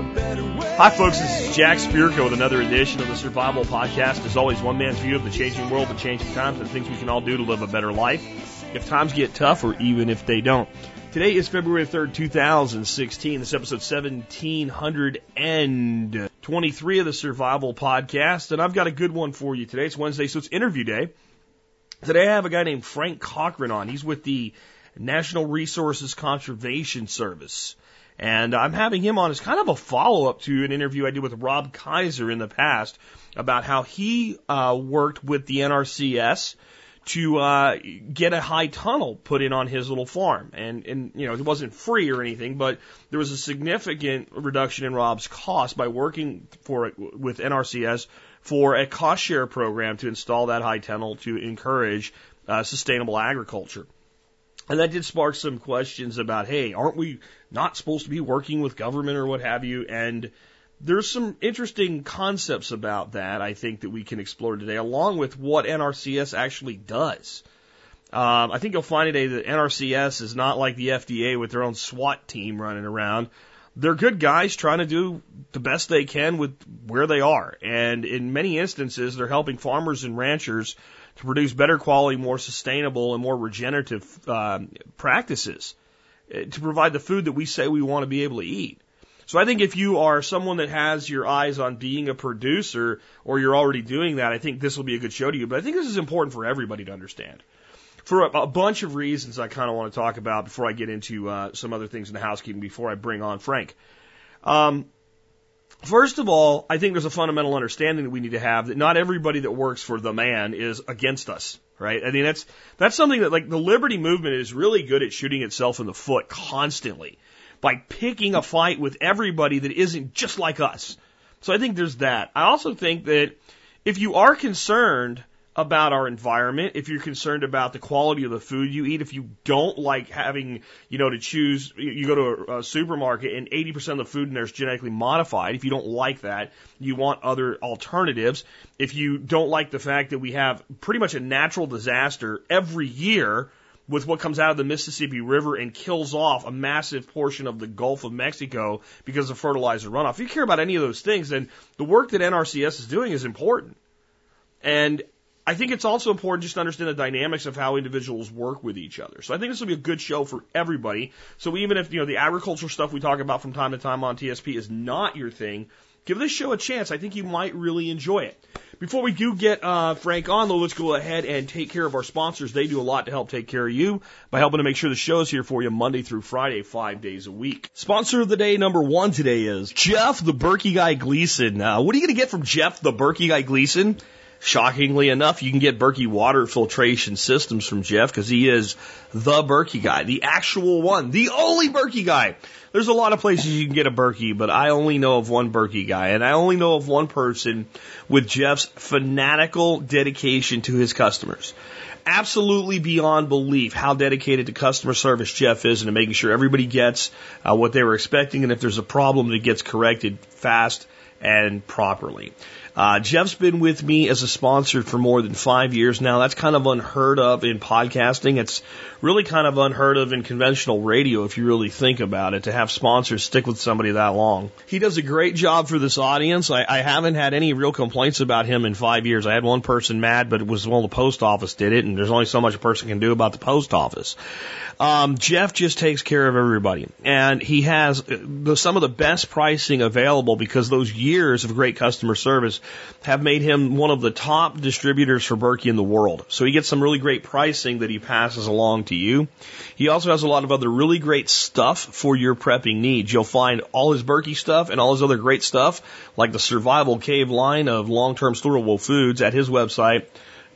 Hi, folks. This is Jack Spirko with another edition of the Survival Podcast. As always, one man's view of the changing world, the changing times, and things we can all do to live a better life if times get tough or even if they don't. Today is February 3rd, 2016. This is episode 1723 of the Survival Podcast, and I've got a good one for you today. It's Wednesday, so it's interview day. Today I have a guy named Frank Cochran on. He's with the National Resources Conservation Service. And I'm having him on as kind of a follow up to an interview I did with Rob Kaiser in the past about how he uh, worked with the NRCS to uh, get a high tunnel put in on his little farm. And, and, you know, it wasn't free or anything, but there was a significant reduction in Rob's cost by working for with NRCS for a cost share program to install that high tunnel to encourage uh, sustainable agriculture. And that did spark some questions about, hey, aren't we not supposed to be working with government or what have you? And there's some interesting concepts about that I think that we can explore today, along with what NRCS actually does. Um, I think you'll find today that NRCS is not like the FDA with their own SWAT team running around. They're good guys trying to do the best they can with where they are. And in many instances, they're helping farmers and ranchers to produce better quality, more sustainable, and more regenerative uh, practices to provide the food that we say we want to be able to eat. So I think if you are someone that has your eyes on being a producer or you're already doing that, I think this will be a good show to you. But I think this is important for everybody to understand. For a, a bunch of reasons I kind of want to talk about before I get into uh, some other things in the housekeeping before I bring on Frank. Um, First of all, I think there's a fundamental understanding that we need to have that not everybody that works for the man is against us, right? I mean, that's, that's something that like the liberty movement is really good at shooting itself in the foot constantly by picking a fight with everybody that isn't just like us. So I think there's that. I also think that if you are concerned about our environment, if you're concerned about the quality of the food you eat, if you don't like having, you know, to choose, you go to a, supermarket and 80% of the food in there is genetically modified. If you don't like that, you want other alternatives. If you don't like the fact that we have pretty much a natural disaster every year with what comes out of the Mississippi River and kills off a massive portion of the Gulf of Mexico because of fertilizer runoff. If you care about any of those things, then the work that NRCS is doing is important. And I think it's also important just to understand the dynamics of how individuals work with each other. So I think this will be a good show for everybody. So even if, you know, the agricultural stuff we talk about from time to time on TSP is not your thing, give this show a chance. I think you might really enjoy it. Before we do get uh, Frank on, though, let's go ahead and take care of our sponsors. They do a lot to help take care of you by helping to make sure the show is here for you Monday through Friday, five days a week. Sponsor of the day number one today is Jeff the Berkey Guy Gleason. Uh, what are you going to get from Jeff the Berkey Guy Gleason? Shockingly enough, you can get Berkey water filtration systems from Jeff because he is the Berkey guy, the actual one, the only Berkey guy. There's a lot of places you can get a Berkey, but I only know of one Berkey guy, and I only know of one person with Jeff's fanatical dedication to his customers. Absolutely beyond belief how dedicated to customer service Jeff is and to making sure everybody gets uh, what they were expecting, and if there's a problem, it gets corrected fast and properly. Uh, Jeff's been with me as a sponsor for more than five years now. That's kind of unheard of in podcasting. It's really kind of unheard of in conventional radio if you really think about it to have sponsors stick with somebody that long. He does a great job for this audience. I, I haven't had any real complaints about him in five years. I had one person mad, but it was well the post office did it, and there's only so much a person can do about the post office. Um, Jeff just takes care of everybody, and he has the, some of the best pricing available because those years of great customer service have made him one of the top distributors for Berkey in the world. So he gets some really great pricing that he passes along to you. He also has a lot of other really great stuff for your prepping needs. You'll find all his Berkey stuff and all his other great stuff, like the Survival Cave line of long-term storable foods at his website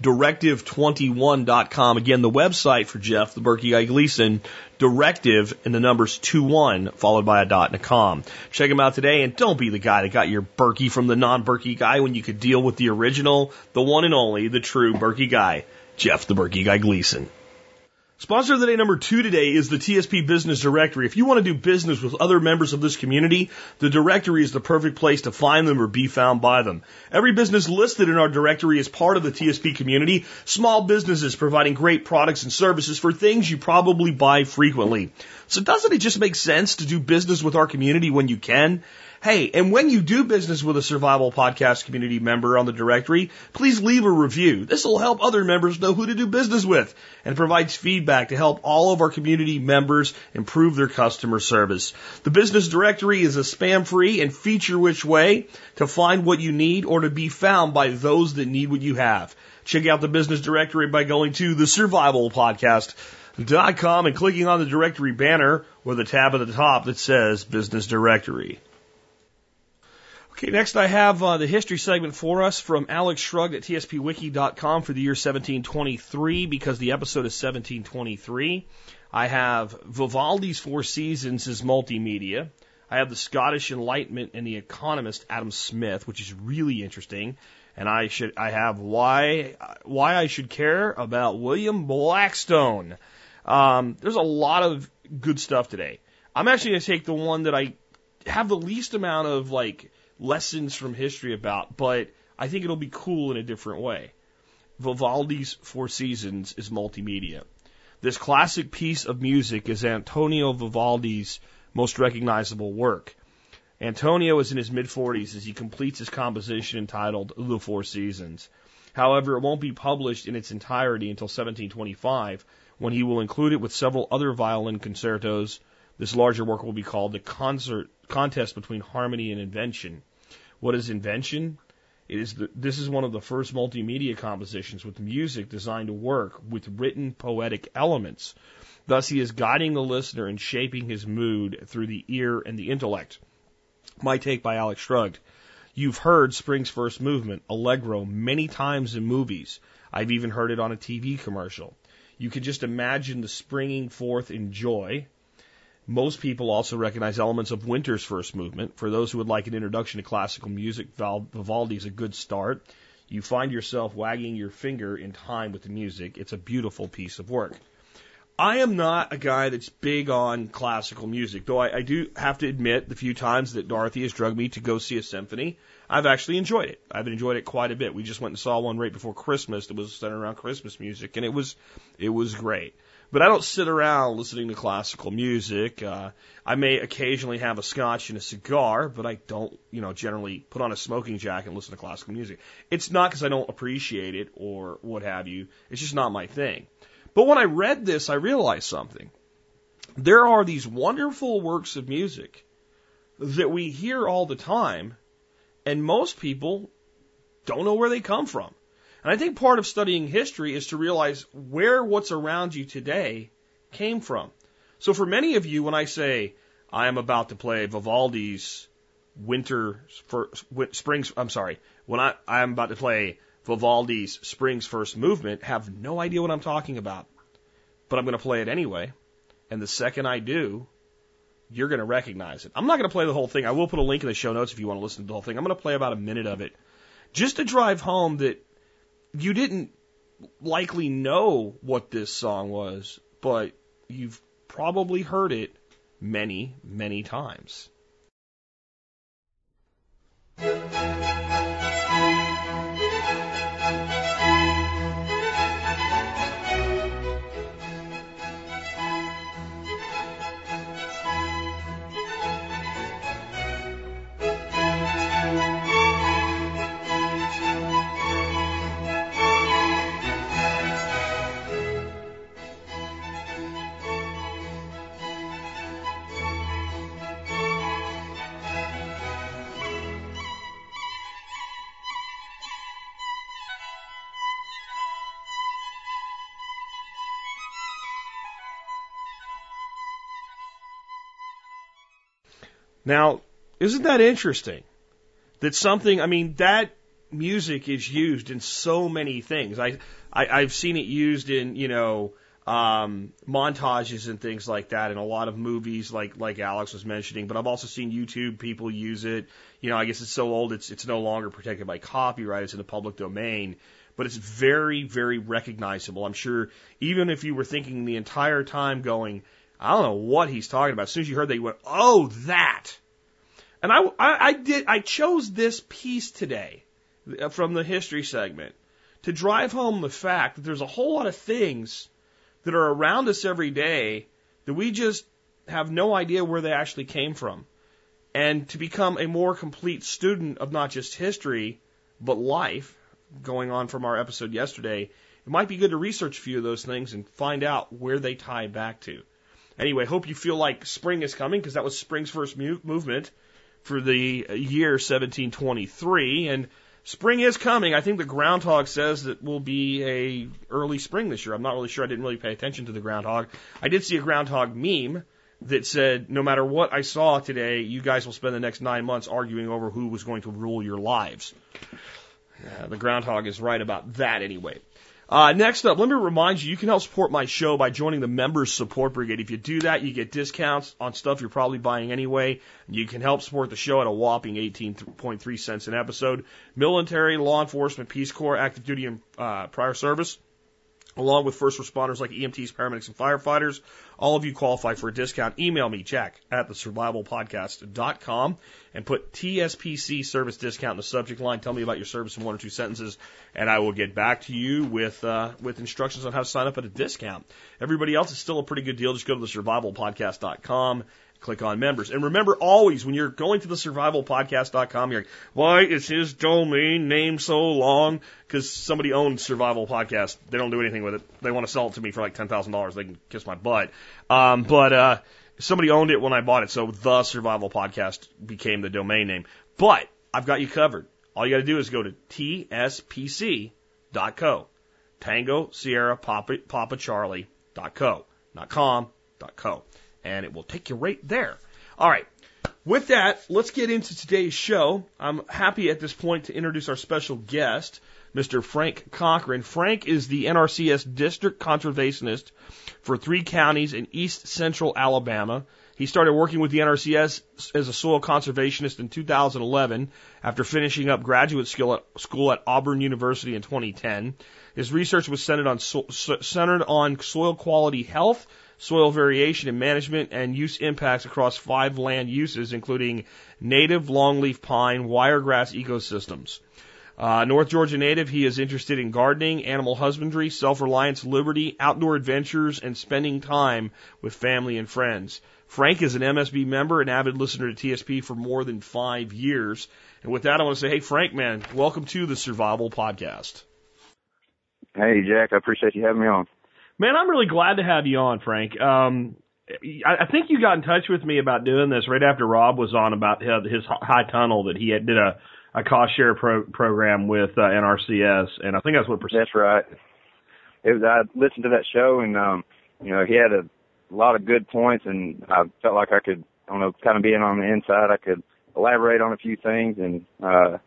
directive21.com. Again, the website for Jeff, the Berkey Guy Gleason, directive and the numbers 21 followed by a dot and a com. Check him out today and don't be the guy that got your Berkey from the non-Berkey guy when you could deal with the original, the one and only, the true Berkey guy, Jeff the Berkey Guy Gleason. Sponsor of the day number two today is the TSP Business Directory. If you want to do business with other members of this community, the directory is the perfect place to find them or be found by them. Every business listed in our directory is part of the TSP community. Small businesses providing great products and services for things you probably buy frequently. So doesn't it just make sense to do business with our community when you can? Hey, and when you do business with a Survival Podcast community member on the directory, please leave a review. This will help other members know who to do business with and provides feedback to help all of our community members improve their customer service. The business directory is a spam free and feature rich way to find what you need or to be found by those that need what you have. Check out the business directory by going to the Survival Podcast com and clicking on the directory banner or the tab at the top that says Business Directory. Okay, next I have uh, the history segment for us from Alex Shrugged at tspwiki.com for the year 1723 because the episode is 1723. I have Vivaldi's Four Seasons as multimedia. I have the Scottish Enlightenment and the Economist Adam Smith, which is really interesting. And I should I have why why I should care about William Blackstone. Um, there's a lot of good stuff today. I'm actually going to take the one that I have the least amount of like lessons from history about, but I think it'll be cool in a different way. Vivaldi's Four Seasons is multimedia. This classic piece of music is Antonio Vivaldi's most recognizable work. Antonio is in his mid 40s as he completes his composition entitled The Four Seasons. However, it won't be published in its entirety until 1725, when he will include it with several other violin concertos. This larger work will be called The Concert contest between harmony and invention. What is invention? It is the, this is one of the first multimedia compositions with music designed to work with written poetic elements. Thus, he is guiding the listener and shaping his mood through the ear and the intellect. My take by Alex Shrugged. You've heard Spring's first movement, Allegro, many times in movies. I've even heard it on a TV commercial. You can just imagine the springing forth in joy, most people also recognize elements of Winter's first movement. For those who would like an introduction to classical music, Vivaldi is a good start. You find yourself wagging your finger in time with the music. It's a beautiful piece of work. I am not a guy that's big on classical music, though I, I do have to admit the few times that Dorothy has drugged me to go see a symphony, I've actually enjoyed it. I've enjoyed it quite a bit. We just went and saw one right before Christmas that was centered around Christmas music, and it was it was great. But I don't sit around listening to classical music. Uh, I may occasionally have a scotch and a cigar, but I don't, you know, generally put on a smoking jacket and listen to classical music. It's not because I don't appreciate it or what have you. It's just not my thing. But when I read this, I realized something. There are these wonderful works of music that we hear all the time, and most people don't know where they come from. And I think part of studying history is to realize where what's around you today came from. So for many of you, when I say I am about to play Vivaldi's winter springs, I'm sorry, when I I am about to play Vivaldi's Spring's First Movement, have no idea what I'm talking about, but I'm going to play it anyway. And the second I do, you're going to recognize it. I'm not going to play the whole thing. I will put a link in the show notes if you want to listen to the whole thing. I'm going to play about a minute of it, just to drive home that you didn't likely know what this song was, but you've probably heard it many, many times. Now, isn't that interesting? That something, I mean, that music is used in so many things. I, I I've seen it used in, you know, um, montages and things like that in a lot of movies, like like Alex was mentioning. But I've also seen YouTube people use it. You know, I guess it's so old it's it's no longer protected by copyright; it's in the public domain. But it's very very recognizable. I'm sure even if you were thinking the entire time, going, I don't know what he's talking about. As soon as you heard that, you went, "Oh, that." And I, I, I did. I chose this piece today uh, from the history segment to drive home the fact that there's a whole lot of things that are around us every day that we just have no idea where they actually came from. And to become a more complete student of not just history, but life, going on from our episode yesterday, it might be good to research a few of those things and find out where they tie back to. Anyway, hope you feel like spring is coming because that was spring's first mu- movement for the year 1723. And spring is coming. I think the groundhog says that will be a early spring this year. I'm not really sure. I didn't really pay attention to the groundhog. I did see a groundhog meme that said, no matter what I saw today, you guys will spend the next nine months arguing over who was going to rule your lives. Uh, the groundhog is right about that anyway. Uh, next up, let me remind you, you can help support my show by joining the Members Support Brigade. If you do that, you get discounts on stuff you're probably buying anyway. You can help support the show at a whopping 18.3 cents an episode. Military, law enforcement, Peace Corps, active duty, and uh, prior service along with first responders like EMTs, paramedics, and firefighters. All of you qualify for a discount. Email me, Jack, at the survivalpodcast.com and put TSPC service discount in the subject line. Tell me about your service in one or two sentences, and I will get back to you with, uh, with instructions on how to sign up at a discount. Everybody else is still a pretty good deal. Just go to the survivalpodcast.com click on members. And remember always when you're going to the survivalpodcast.com, you're like, why is his domain name so long? Because somebody owns Survival Podcast. They don't do anything with it. They want to sell it to me for like $10,000. They can kiss my butt. Um, but, uh, somebody owned it when I bought it. So the Survival Podcast became the domain name. But I've got you covered. All you got to do is go to tspc.co. Tango Sierra Papa, Papa Charlie dot co, not com, dot co and it will take you right there. All right. With that, let's get into today's show. I'm happy at this point to introduce our special guest, Mr. Frank Cochran. Frank is the NRCS District Conservationist for three counties in east central Alabama. He started working with the NRCS as a soil conservationist in 2011 after finishing up graduate school at, Auburn University in 2010. His research was centered on, centered on soil quality health, soil variation and management and use impacts across five land uses, including native longleaf pine, wiregrass ecosystems. Uh, North Georgia native, he is interested in gardening, animal husbandry, self-reliance, liberty, outdoor adventures, and spending time with family and friends. Frank is an MSB member and avid listener to TSP for more than five years. And with that, I want to say, hey, Frank, man, welcome to the Survival Podcast. Hey, Jack, I appreciate you having me on. Man, I'm really glad to have you on, Frank. Um, I, I think you got in touch with me about doing this right after Rob was on about his, his high tunnel that he had, did a, a cost share pro, program with uh, NRCS, and I think that's what. That's right. It was, I listened to that show, and um, you know, he had a lot of good points, and I felt like I could, I don't know, kind of being on the inside, I could elaborate on a few things and, uh,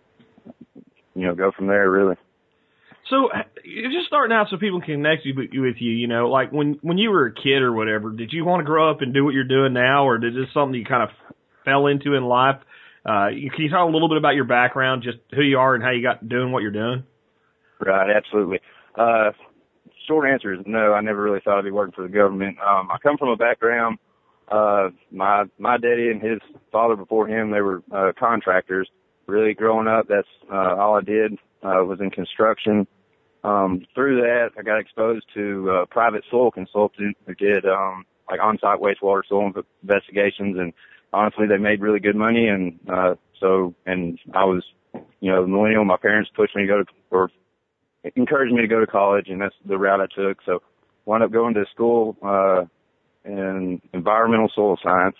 you know, go from there. Really. So just starting out so people can connect you with you, you know, like when when you were a kid or whatever, did you want to grow up and do what you're doing now, or did this something you kind of fell into in life? Uh, can you talk a little bit about your background, just who you are and how you got doing what you're doing? Right, absolutely. Uh, short answer is no. I never really thought I'd be working for the government. Um, I come from a background. Uh, my my daddy and his father before him, they were uh, contractors. Really, growing up, that's uh, all I did. Uh, was in construction um, through that, I got exposed to a private soil consultant who did um, like on-site wastewater soil investigations, and honestly, they made really good money. And uh, so, and I was, you know, millennial. My parents pushed me to go to, or encouraged me to go to college, and that's the route I took. So, wound up going to school uh, in environmental soil science.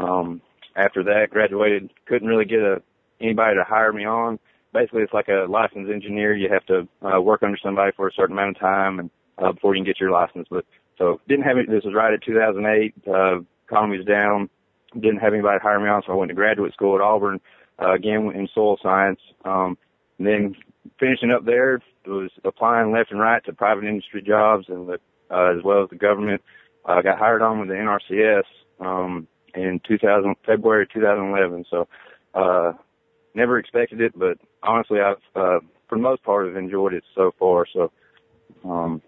Um, after that, graduated. Couldn't really get a anybody to hire me on basically it's like a licensed engineer. You have to uh, work under somebody for a certain amount of time and uh, before you can get your license. But so didn't have it. This was right at 2008. Uh, economy was down. Didn't have anybody hire me on, so I went to graduate school at Auburn uh, again in soil science. Um, and then finishing up there was applying left and right to private industry jobs and the, uh, as well as the government. I uh, got hired on with the NRCS um, in 2000 February 2011. So uh, never expected it, but honestly, I've uh, for the most part have enjoyed it so far. So um,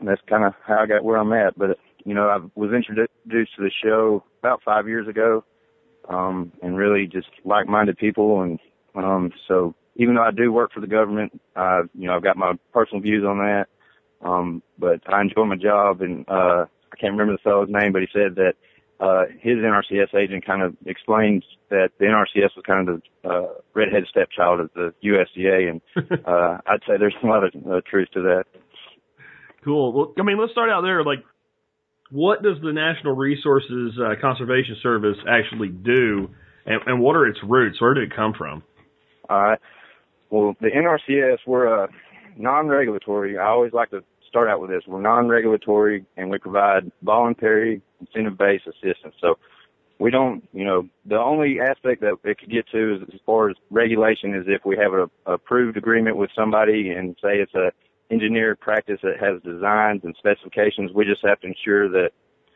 that's kind of how I got where I'm at. But you know, I was introduced to the show about five years ago, um, and really just like-minded people, and um, so even though I do work for the government, I you know I've got my personal views on that. Um, but I enjoy my job, and uh, I can't remember the fellow's name, but he said that uh, his NRCS agent kind of explained that the NRCS was kind of the uh, redhead stepchild of the USDA, and uh, I'd say there's a lot of uh, truth to that. Cool. Well, I mean, let's start out there. Like, what does the National Resources uh, Conservation Service actually do, and, and what are its roots? Where did it come from? All right. Well, the NRCS, we're a non-regulatory. I always like to start out with this. We're non-regulatory, and we provide voluntary incentive-based assistance. So we don't, you know, the only aspect that it could get to is as far as regulation is if we have a approved agreement with somebody and say it's a engineered practice that has designs and specifications. We just have to ensure that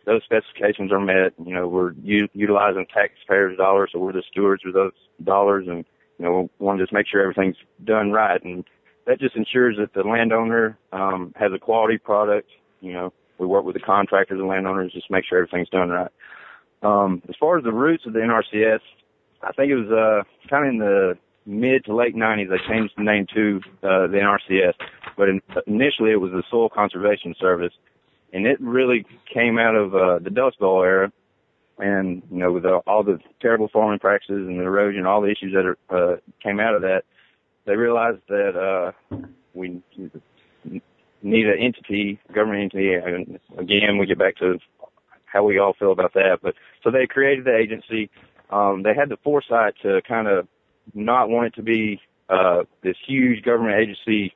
those specifications are met. You know, we're u- utilizing taxpayers' dollars, so we're the stewards of those dollars, and you know, want to just make sure everything's done right. And that just ensures that the landowner um, has a quality product. You know, we work with the contractors and landowners just make sure everything's done right. Um, as far as the roots of the NRCS, I think it was uh, kind of in the mid to late 90s, they changed the name to uh, the NRCS. But in, initially, it was the Soil Conservation Service, and it really came out of uh, the Dust Bowl era. And you know, with uh, all the terrible farming practices and the erosion, all the issues that are, uh, came out of that, they realized that uh, we need an entity, government entity. And again, we get back to how we all feel about that. But so they created the agency. Um, they had the foresight to kind of not want it to be uh, this huge government agency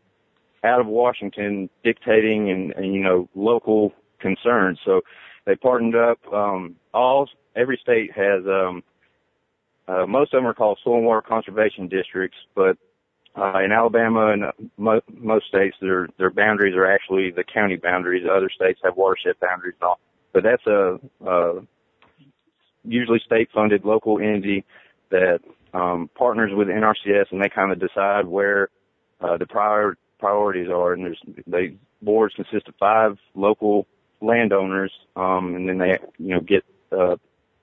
out of Washington dictating and, and you know local concerns. So they partnered up. Um, all every state has um, uh, most of them are called soil and water conservation districts, but uh, in Alabama and mo- most states, their their boundaries are actually the county boundaries. Other states have watershed boundaries and all. But that's a uh, usually state-funded local entity that um, partners with NRCS, and they kind of decide where uh, the prior priorities are. And there's they boards consist of five local landowners, um, and then they you know get uh,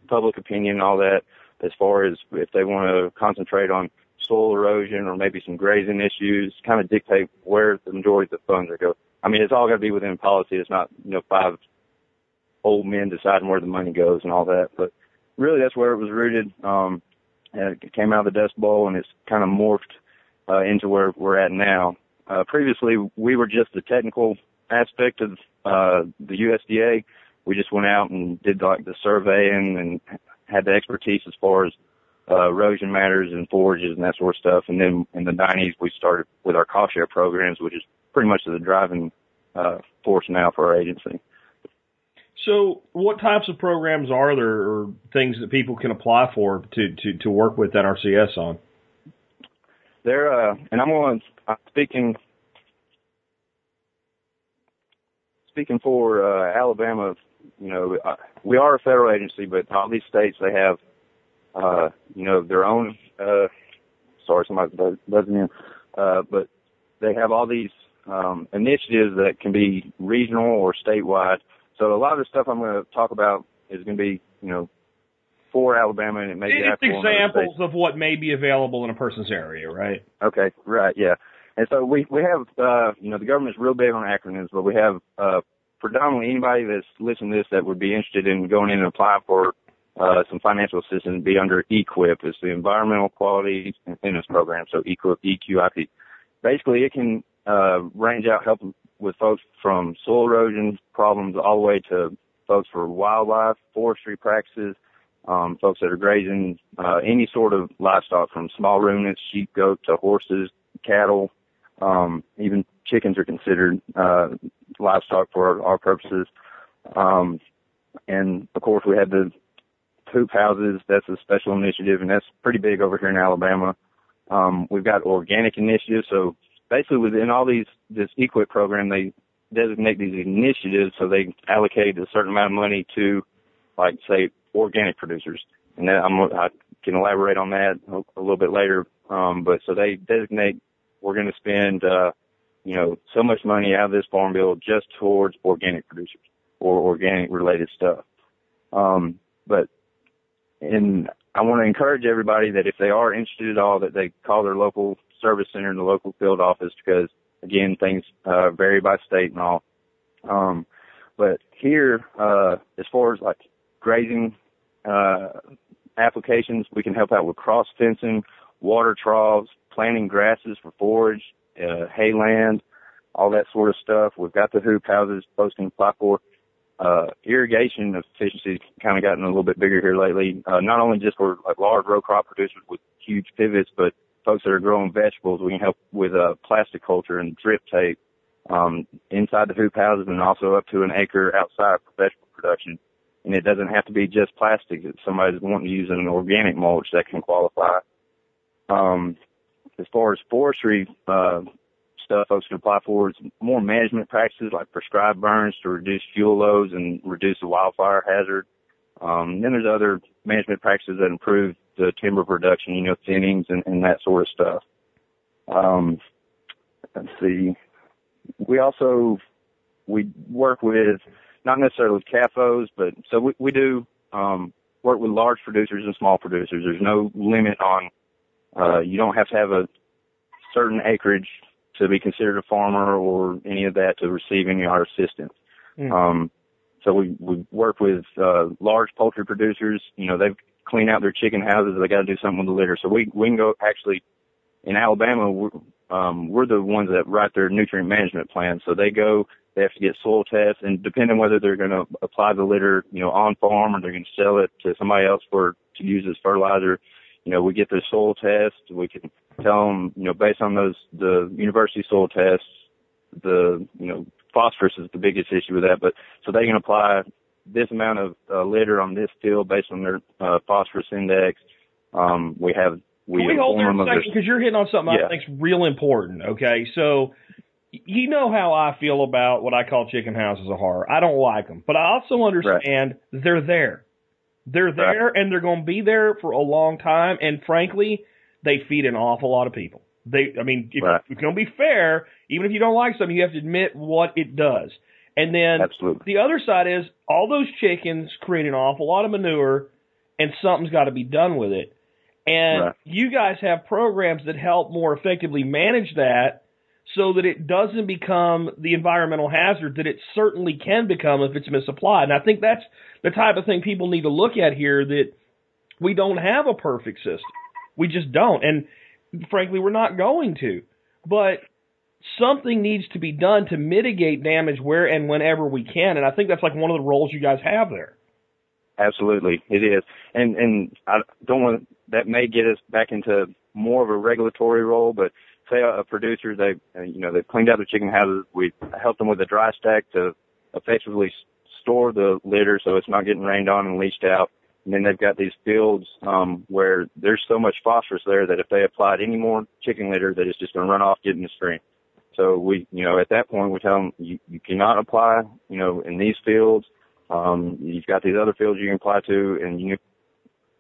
public opinion and all that as far as if they want to concentrate on soil erosion or maybe some grazing issues, kind of dictate where the majority of the funds are going. I mean, it's all got to be within policy. It's not you know five old men deciding where the money goes and all that, but really that's where it was rooted. Um, and it came out of the Dust Bowl and it's kind of morphed uh, into where we're at now. Uh, previously, we were just the technical aspect of uh, the USDA. We just went out and did like the surveying and had the expertise as far as uh, erosion matters and forages and that sort of stuff. And then in the 90s, we started with our cost share programs, which is pretty much the driving uh, force now for our agency. So, what types of programs are there, or things that people can apply for to to, to work with NRCS on? There, uh, and I'm going. I'm speaking speaking for uh, Alabama. You know, uh, we are a federal agency, but all these states they have, uh, you know, their own. Uh, sorry, somebody buzzing in. Uh, but they have all these um, initiatives that can be regional or statewide so a lot of the stuff I'm going to talk about is going to be, you know, for Alabama and it may be it's examples of what may be available in a person's area, right? Okay, right, yeah. And so we we have, uh, you know, the government's real big on acronyms, but we have uh, predominantly anybody that's listening to this that would be interested in going in and applying for uh, some financial assistance be under EQIP. It's the Environmental Quality Incentives Program, so EQIP, EQIP. Basically, it can uh, range out help with folks from soil erosion problems all the way to folks for wildlife, forestry practices, um, folks that are grazing, uh, any sort of livestock from small ruminants, sheep, goat to horses, cattle, um, even chickens are considered, uh, livestock for our, our purposes. Um, and of course we have the hoop houses. That's a special initiative and that's pretty big over here in Alabama. Um, we've got organic initiatives. So basically within all these this EQIP program, they designate these initiatives so they allocate a certain amount of money to, like say, organic producers. And that I'm, I can elaborate on that a, a little bit later. Um, but so they designate we're going to spend, uh, you know, so much money out of this farm bill just towards organic producers or organic related stuff. Um, but and I want to encourage everybody that if they are interested at all, that they call their local service center in the local field office because again, things, uh, vary by state and all. Um, but here, uh, as far as like grazing uh, applications. We can help out with cross fencing, water troughs, planting grasses for forage, uh, hayland, all that sort of stuff. We've got the hoop houses posting for. Uh, irrigation efficiency kind of gotten a little bit bigger here lately. Uh, not only just for like large row crop producers with huge pivots, but folks that are growing vegetables, we can help with, uh, plastic culture and drip tape, um, inside the hoop houses and also up to an acre outside for vegetable production. And it doesn't have to be just plastic. If somebody's wanting to use an organic mulch that can qualify. Um, as far as forestry, uh, stuff folks can apply for is more management practices like prescribed burns to reduce fuel loads and reduce the wildfire hazard. Um, then there's other management practices that improve the timber production, you know, thinnings and, and that sort of stuff. Um, let's see. We also, we work with, not necessarily with CAFOs, but so we, we do, um, work with large producers and small producers. There's no limit on, uh, you don't have to have a certain acreage to be considered a farmer or any of that to receive any of our assistance. Mm. Um, so we, we work with, uh, large poultry producers. You know, they've cleaned out their chicken houses. They got to do something with the litter. So we, we can go actually in Alabama, we're, um, we're the ones that write their nutrient management plan. So they go, they have to get soil tests and depending whether they're going to apply the litter, you know, on farm or they're going to sell it to somebody else for, to use as fertilizer, you know, we get their soil test. We can tell them, you know, based on those, the university soil tests, the, you know, phosphorus is the biggest issue with that, but so they can apply this amount of uh, litter on this field based on their uh, phosphorus index. Um, we have we, we hold there a second because you're hitting on something yeah. I think's real important. Okay, so you know how I feel about what I call chicken houses of horror. I don't like them, but I also understand right. they're there. They're there right. and they're going to be there for a long time. And frankly, they feed an awful lot of people. They, I mean, if right. it's going to be fair, even if you don't like something, you have to admit what it does. And then Absolutely. the other side is all those chickens create an awful lot of manure, and something's got to be done with it. And right. you guys have programs that help more effectively manage that so that it doesn't become the environmental hazard that it certainly can become if it's misapplied. And I think that's the type of thing people need to look at here that we don't have a perfect system. We just don't. And frankly, we're not going to. But something needs to be done to mitigate damage where and whenever we can. And I think that's like one of the roles you guys have there. Absolutely, it is. And and I don't want that may get us back into more of a regulatory role, but say a, producer they uh, you know they've cleaned out their chicken houses, we help them with a dry stack to effectively store the litter so it's not getting rained on and leached out. And then they've got these fields um, where there's so much phosphorus there that if they applied any more chicken litter, that it's just going to run off, get in the stream. So we, you know, at that point we tell them you, you cannot apply, you know, in these fields. Um, you've got these other fields you can apply to, and you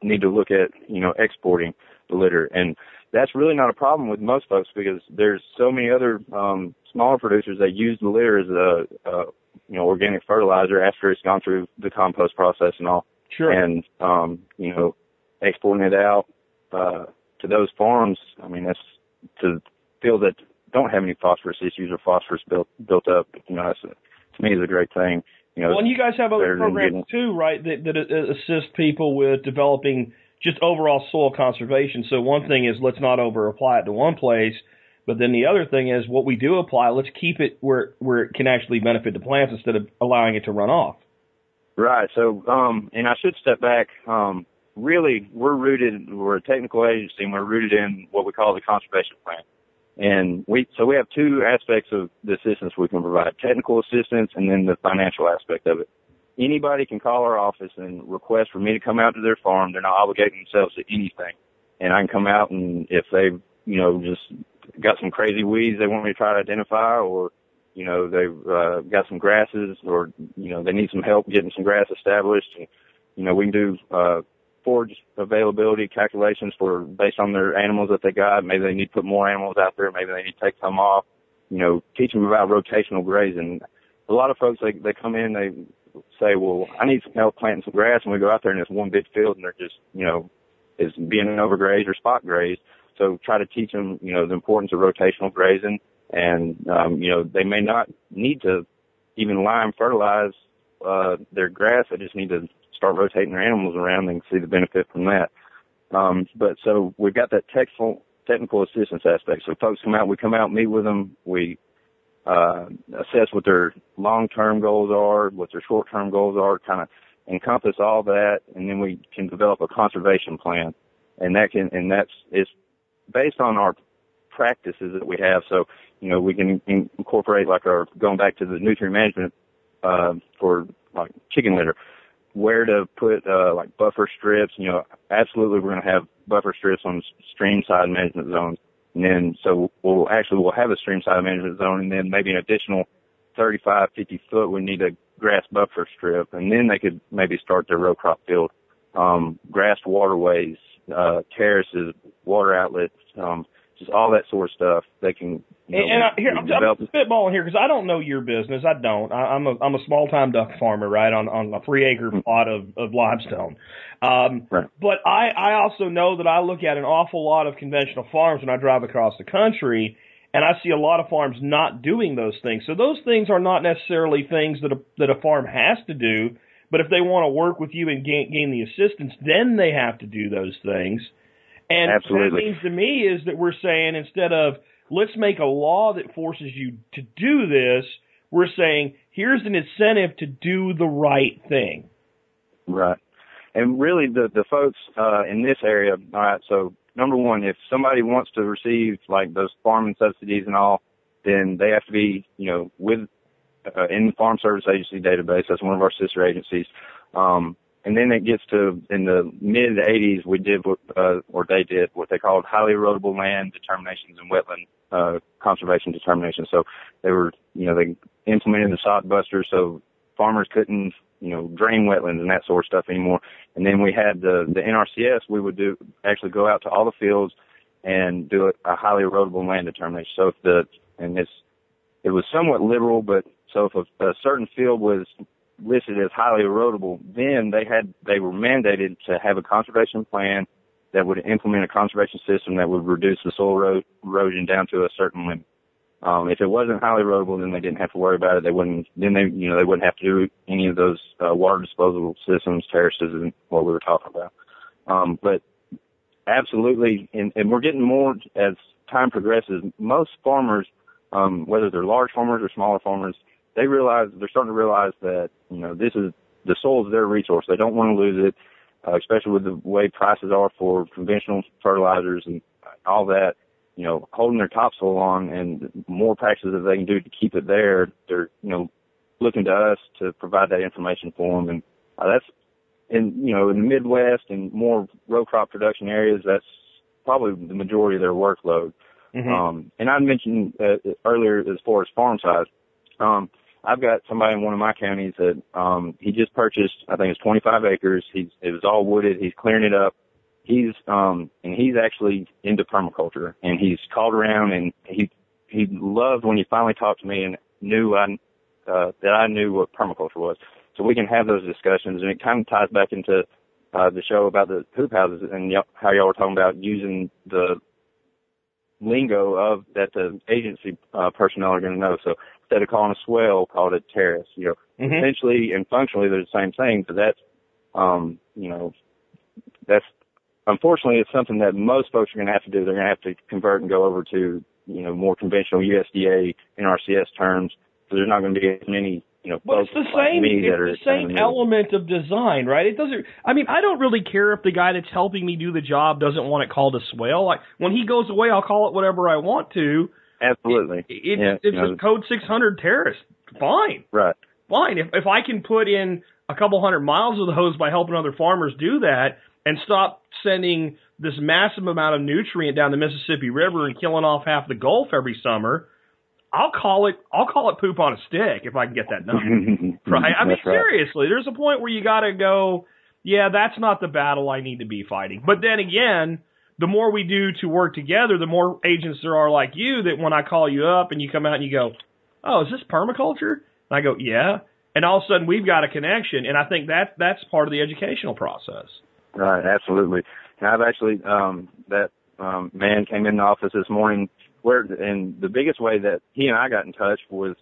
need to look at, you know, exporting the litter. And that's really not a problem with most folks because there's so many other um, smaller producers that use the litter as a, a you know organic fertilizer after it's gone through the compost process and all. Sure. And um, you know, exporting it out uh, to those farms. I mean, that's to fields that don't have any phosphorus issues or phosphorus built built up. You know, that's a, to me is a great thing. You know, well, and you guys have other programs too, right? That that assist people with developing just overall soil conservation. So one thing is let's not over apply it to one place, but then the other thing is what we do apply, let's keep it where where it can actually benefit the plants instead of allowing it to run off. Right. So, um, and I should step back. Um, really, we're rooted. We're a technical agency, and we're rooted in what we call the conservation plan. And we, so we have two aspects of the assistance we can provide, technical assistance and then the financial aspect of it anybody can call our office and request for me to come out to their farm. They're not obligating themselves to anything. And I can come out and if they've, you know, just got some crazy weeds they want me to try to identify or, you know, they've uh, got some grasses or, you know, they need some help getting some grass established. And, you know, we can do, uh, forage availability calculations for based on their animals that they got. Maybe they need to put more animals out there. Maybe they need to take some off. You know, teach them about rotational grazing. A lot of folks, they, they come in, they, say, well, I need some help planting some grass, and we go out there and it's one big field, and they're just, you know, is being overgrazed or spot grazed. So try to teach them, you know, the importance of rotational grazing, and um, you know, they may not need to even lime fertilize uh, their grass. They just need to start rotating their animals around, they can see the benefit from that. Um, but so we've got that technical technical assistance aspect. So folks come out, we come out, meet with them, we uh, assess what their long-term goals are, what their short-term goals are, kind of encompass all that, and then we can develop a conservation plan. And that can, and that's, it's based on our practices that we have. So, you know, we can incorporate like our, going back to the nutrient management, uh, for like chicken litter, where to put, uh, like buffer strips, you know, absolutely we're going to have buffer strips on stream side management zones. And then, so we'll actually, we'll have a stream side management zone and then maybe an additional 35, 50 foot, we need a grass buffer strip. And then they could maybe start their row crop field, um, grassed waterways, uh, terraces, water outlets, um, just all that sort of stuff. They can. You know, and, I, here, I'm, I'm spitballing here because I don't know your business. I don't. I, I'm a I'm a small time duck farmer, right, on on a three acre mm-hmm. plot of of limestone. Um, right. But I I also know that I look at an awful lot of conventional farms when I drive across the country. And I see a lot of farms not doing those things. So those things are not necessarily things that a, that a farm has to do. But if they want to work with you and gain, gain the assistance, then they have to do those things. And Absolutely. what that means to me is that we're saying instead of let's make a law that forces you to do this, we're saying here's an incentive to do the right thing. Right. And really the, the folks, uh, in this area, all right, so number one, if somebody wants to receive like those farming subsidies and all, then they have to be, you know, with, uh, in the Farm Service Agency database. That's one of our sister agencies. Um, and then it gets to in the mid 80s, we did what, uh, or they did what they called highly erodible land determinations and wetland uh, conservation determinations. So they were, you know, they implemented the sod buster, so farmers couldn't, you know, drain wetlands and that sort of stuff anymore. And then we had the the NRCS. We would do actually go out to all the fields and do a, highly erodible land determination. So if the and it's it was somewhat liberal, but so if a, a certain field was listed as highly erodible, then they had they were mandated to have a conservation plan that would implement a conservation system that would reduce the soil ero- erosion down to a certain limit. Um, if it wasn't highly erodible, then they didn't have to worry about it. They wouldn't. Then they, you know, they wouldn't have to do any of those uh, water disposal systems, terraces, and what we were talking about. Um, but absolutely, and, and we're getting more as time progresses. Most farmers, um, whether they're large farmers or smaller farmers, they realize they're starting to realize that you know this is the soil is their resource. They don't want to lose it, uh, especially with the way prices are for conventional fertilizers and all that. You know, holding their topsoil on and more practices that they can do to keep it there. They're you know looking to us to provide that information for them, and uh, that's in you know in the Midwest and more row crop production areas. That's probably the majority of their workload. Mm-hmm. Um, and I mentioned uh, earlier as far as farm size. Um, I've got somebody in one of my counties that um he just purchased I think it's 25 acres. He's it was all wooded. He's clearing it up. He's um and he's actually into permaculture and he's called around and he he loved when he finally talked to me and knew I uh that I knew what permaculture was. So we can have those discussions and it kind of ties back into uh the show about the hoop houses and y- how y'all were talking about using the lingo of that the agency uh, personnel are going to know. So instead of calling a swale, call it a terrace. You know, mm-hmm. essentially and functionally they're the same thing, but that's, um, you know, that's, unfortunately it's something that most folks are going to have to do. They're going to have to convert and go over to, you know, more conventional USDA NRCS terms. So there's not going to be as many you know, but it's the same. It's the same element of design, right? It doesn't. I mean, I don't really care if the guy that's helping me do the job doesn't want it called a swale. Like when he goes away, I'll call it whatever I want to. Absolutely. It, it, yeah, it's you know, a code 600 terrace. Fine. Right. Fine. If, if I can put in a couple hundred miles of the hose by helping other farmers do that and stop sending this massive amount of nutrient down the Mississippi River and killing off half the Gulf every summer, I'll call it I'll call it poop on a stick if I can get that done. right? I mean right. seriously, there's a point where you got to go, yeah, that's not the battle I need to be fighting. But then again, the more we do to work together, the more agents there are like you that when I call you up and you come out and you go, "Oh, is this permaculture?" And I go, "Yeah." And all of a sudden we've got a connection, and I think that that's part of the educational process. Right, absolutely. And I've actually um that um man came in the office this morning where and the biggest way that he and I got in touch was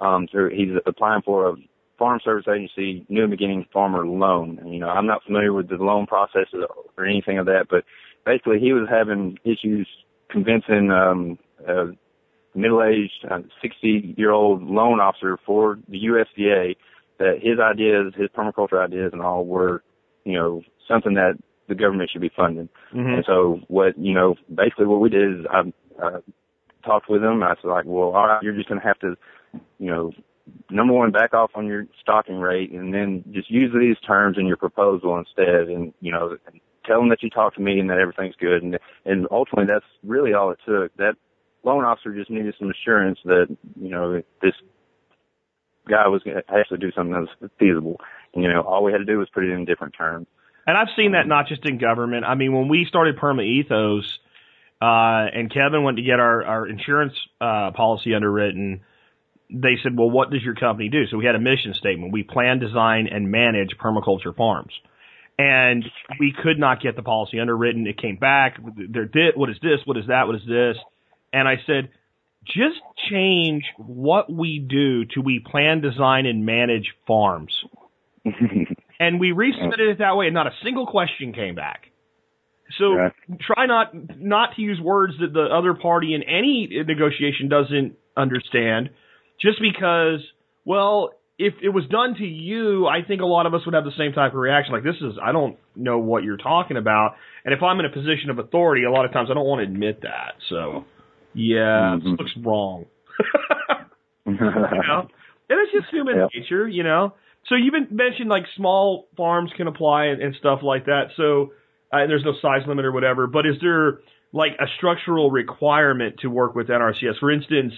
um through he's applying for a Farm Service Agency New Beginning Farmer Loan. And, you know, I'm not familiar with the loan process or anything of that, but basically he was having issues convincing um, a middle-aged, 60-year-old uh, loan officer for the USDA that his ideas, his permaculture ideas, and all were, you know, something that the government should be funding. Mm-hmm. And so, what you know, basically, what we did is I uh, talked with him. I said, like, well, all right, you're just going to have to, you know, number one, back off on your stocking rate, and then just use these terms in your proposal instead, and you know, tell them that you talked to me and that everything's good, and and ultimately, that's really all it took. That loan officer just needed some assurance that you know this guy was going to actually do something that was feasible. And, you know, all we had to do was put it in different terms. And I've seen that not just in government. I mean, when we started Perma Ethos, uh, and Kevin went to get our, our insurance, uh, policy underwritten, they said, well, what does your company do? So we had a mission statement. We plan, design, and manage permaculture farms. And we could not get the policy underwritten. It came back. There did, what is this? What is that? What is this? And I said, just change what we do to we plan, design, and manage farms. and we resubmitted it that way, and not a single question came back. So right. try not not to use words that the other party in any negotiation doesn't understand, just because. Well, if it was done to you, I think a lot of us would have the same type of reaction. Like this is, I don't know what you're talking about, and if I'm in a position of authority, a lot of times I don't want to admit that. So yeah, mm-hmm. this looks wrong. you know? And it's just human yep. nature, you know. So you've been mentioned like small farms can apply and, and stuff like that. So uh, there's no size limit or whatever. But is there like a structural requirement to work with NRCS? For instance,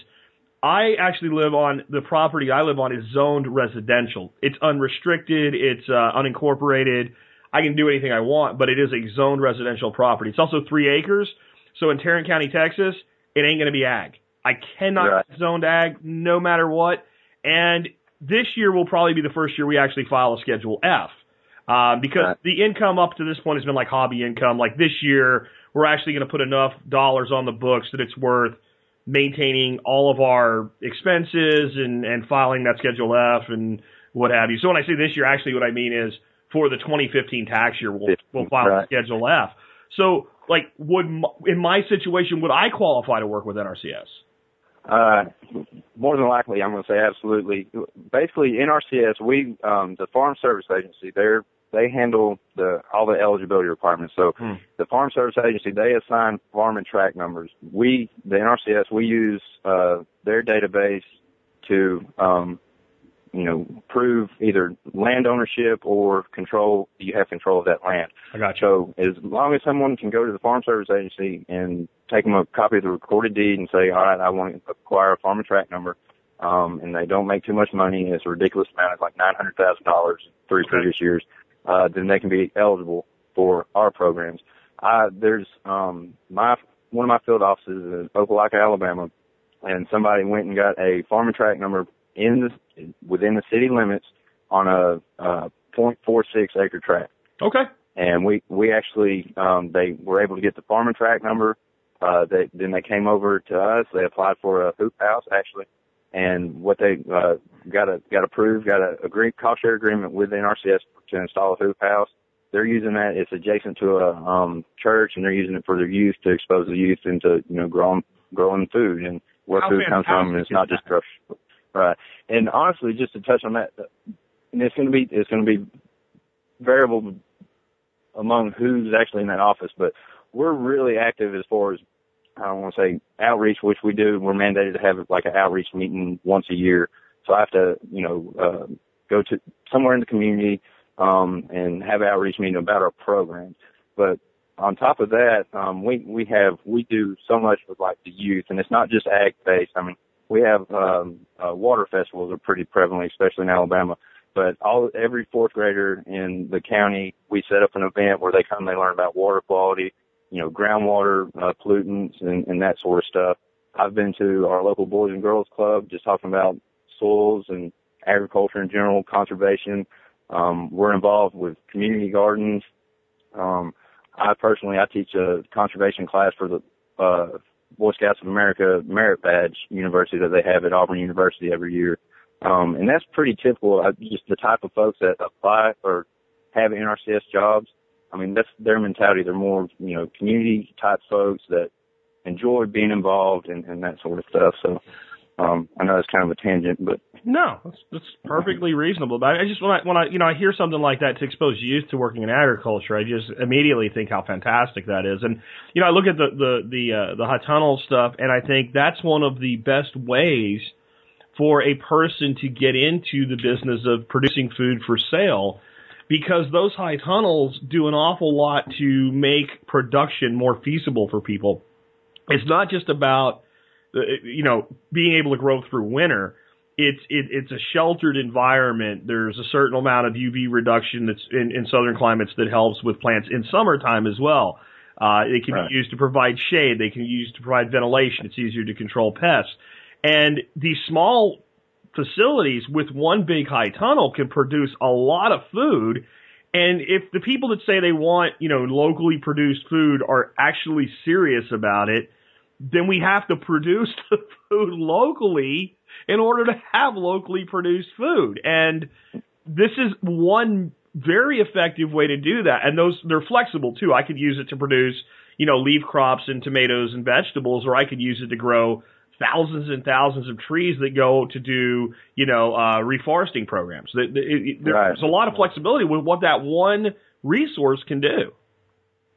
I actually live on the property I live on is zoned residential. It's unrestricted. It's uh, unincorporated. I can do anything I want, but it is a zoned residential property. It's also three acres. So in Tarrant County, Texas, it ain't going to be ag. I cannot right. zoned ag no matter what. And this year will probably be the first year we actually file a Schedule F. Uh, because right. the income up to this point has been like hobby income. Like this year, we're actually going to put enough dollars on the books that it's worth maintaining all of our expenses and, and filing that Schedule F and what have you. So when I say this year, actually what I mean is for the 2015 tax year, we'll, we'll file right. Schedule F. So like would in my situation would I qualify to work with NRCS? Uh, more than likely, I'm going to say absolutely. Basically, NRCS, we um, the Farm Service Agency, they're they handle the all the eligibility requirements. So hmm. the Farm Service Agency they assign farm and tract numbers. We the NRCS we use uh, their database to um, you know, prove either land ownership or control, you have control of that land. I got you. So as long as someone can go to the Farm Service Agency and take them a copy of the recorded deed and say, all right, I want to acquire a farm and tract number, um, and they don't make too much money, it's a ridiculous amount, it's like $900,000 three okay. previous years, uh, then they can be eligible for our programs. I, there's, um, my, one of my field offices in Opelika, Alabama, and somebody went and got a farm and tract number in the within the city limits on a, a 0.46 acre tract. Okay. And we we actually um, they were able to get the farm and tract number. Uh, they, then they came over to us. They applied for a hoop house actually, and what they uh, got a got approved, got a agree cost share agreement with the NRCS to install a hoop house. They're using that. It's adjacent to a um, church, and they're using it for their youth to expose the youth into you know growing growing food and where How food comes from. And it's not just grocery Right. And honestly, just to touch on that, and it's going to be it's going to be variable among who's actually in that office, but we're really active as far as I don't want to say outreach, which we do. We're mandated to have like an outreach meeting once a year. So I have to, you know, uh, go to somewhere in the community um, and have an outreach meeting about our programs. But on top of that, um, we we have we do so much with like the youth, and it's not just ag based. I mean, we have um, uh, water festivals are pretty prevalent, especially in Alabama. But all every fourth grader in the county, we set up an event where they come, they learn about water quality, you know, groundwater uh, pollutants, and, and that sort of stuff. I've been to our local Boys and Girls Club, just talking about soils and agriculture in general, conservation. Um, we're involved with community gardens. Um, I personally, I teach a conservation class for the uh, Boy Scouts of America merit badge university that they have at Auburn University every year. Um, and that's pretty typical. Uh, just the type of folks that apply or have NRCS jobs. I mean, that's their mentality. They're more, you know, community type folks that enjoy being involved and, and that sort of stuff. So, um, I know it's kind of a tangent, but no, that's, that's perfectly reasonable. But I just when I when I you know I hear something like that to expose youth to working in agriculture, I just immediately think how fantastic that is. And you know I look at the the the uh, the high tunnel stuff, and I think that's one of the best ways for a person to get into the business of producing food for sale because those high tunnels do an awful lot to make production more feasible for people. It's not just about you know, being able to grow through winter, it's it, it's a sheltered environment. There's a certain amount of UV reduction that's in, in southern climates that helps with plants in summertime as well. Uh, it can right. be used to provide shade. They can be used to provide ventilation. It's easier to control pests. And these small facilities with one big high tunnel can produce a lot of food. And if the people that say they want, you know, locally produced food are actually serious about it, then we have to produce the food locally in order to have locally produced food. And this is one very effective way to do that. And those, they're flexible too. I could use it to produce, you know, leaf crops and tomatoes and vegetables, or I could use it to grow thousands and thousands of trees that go to do, you know, uh, reforesting programs. There's right. a lot of flexibility with what that one resource can do.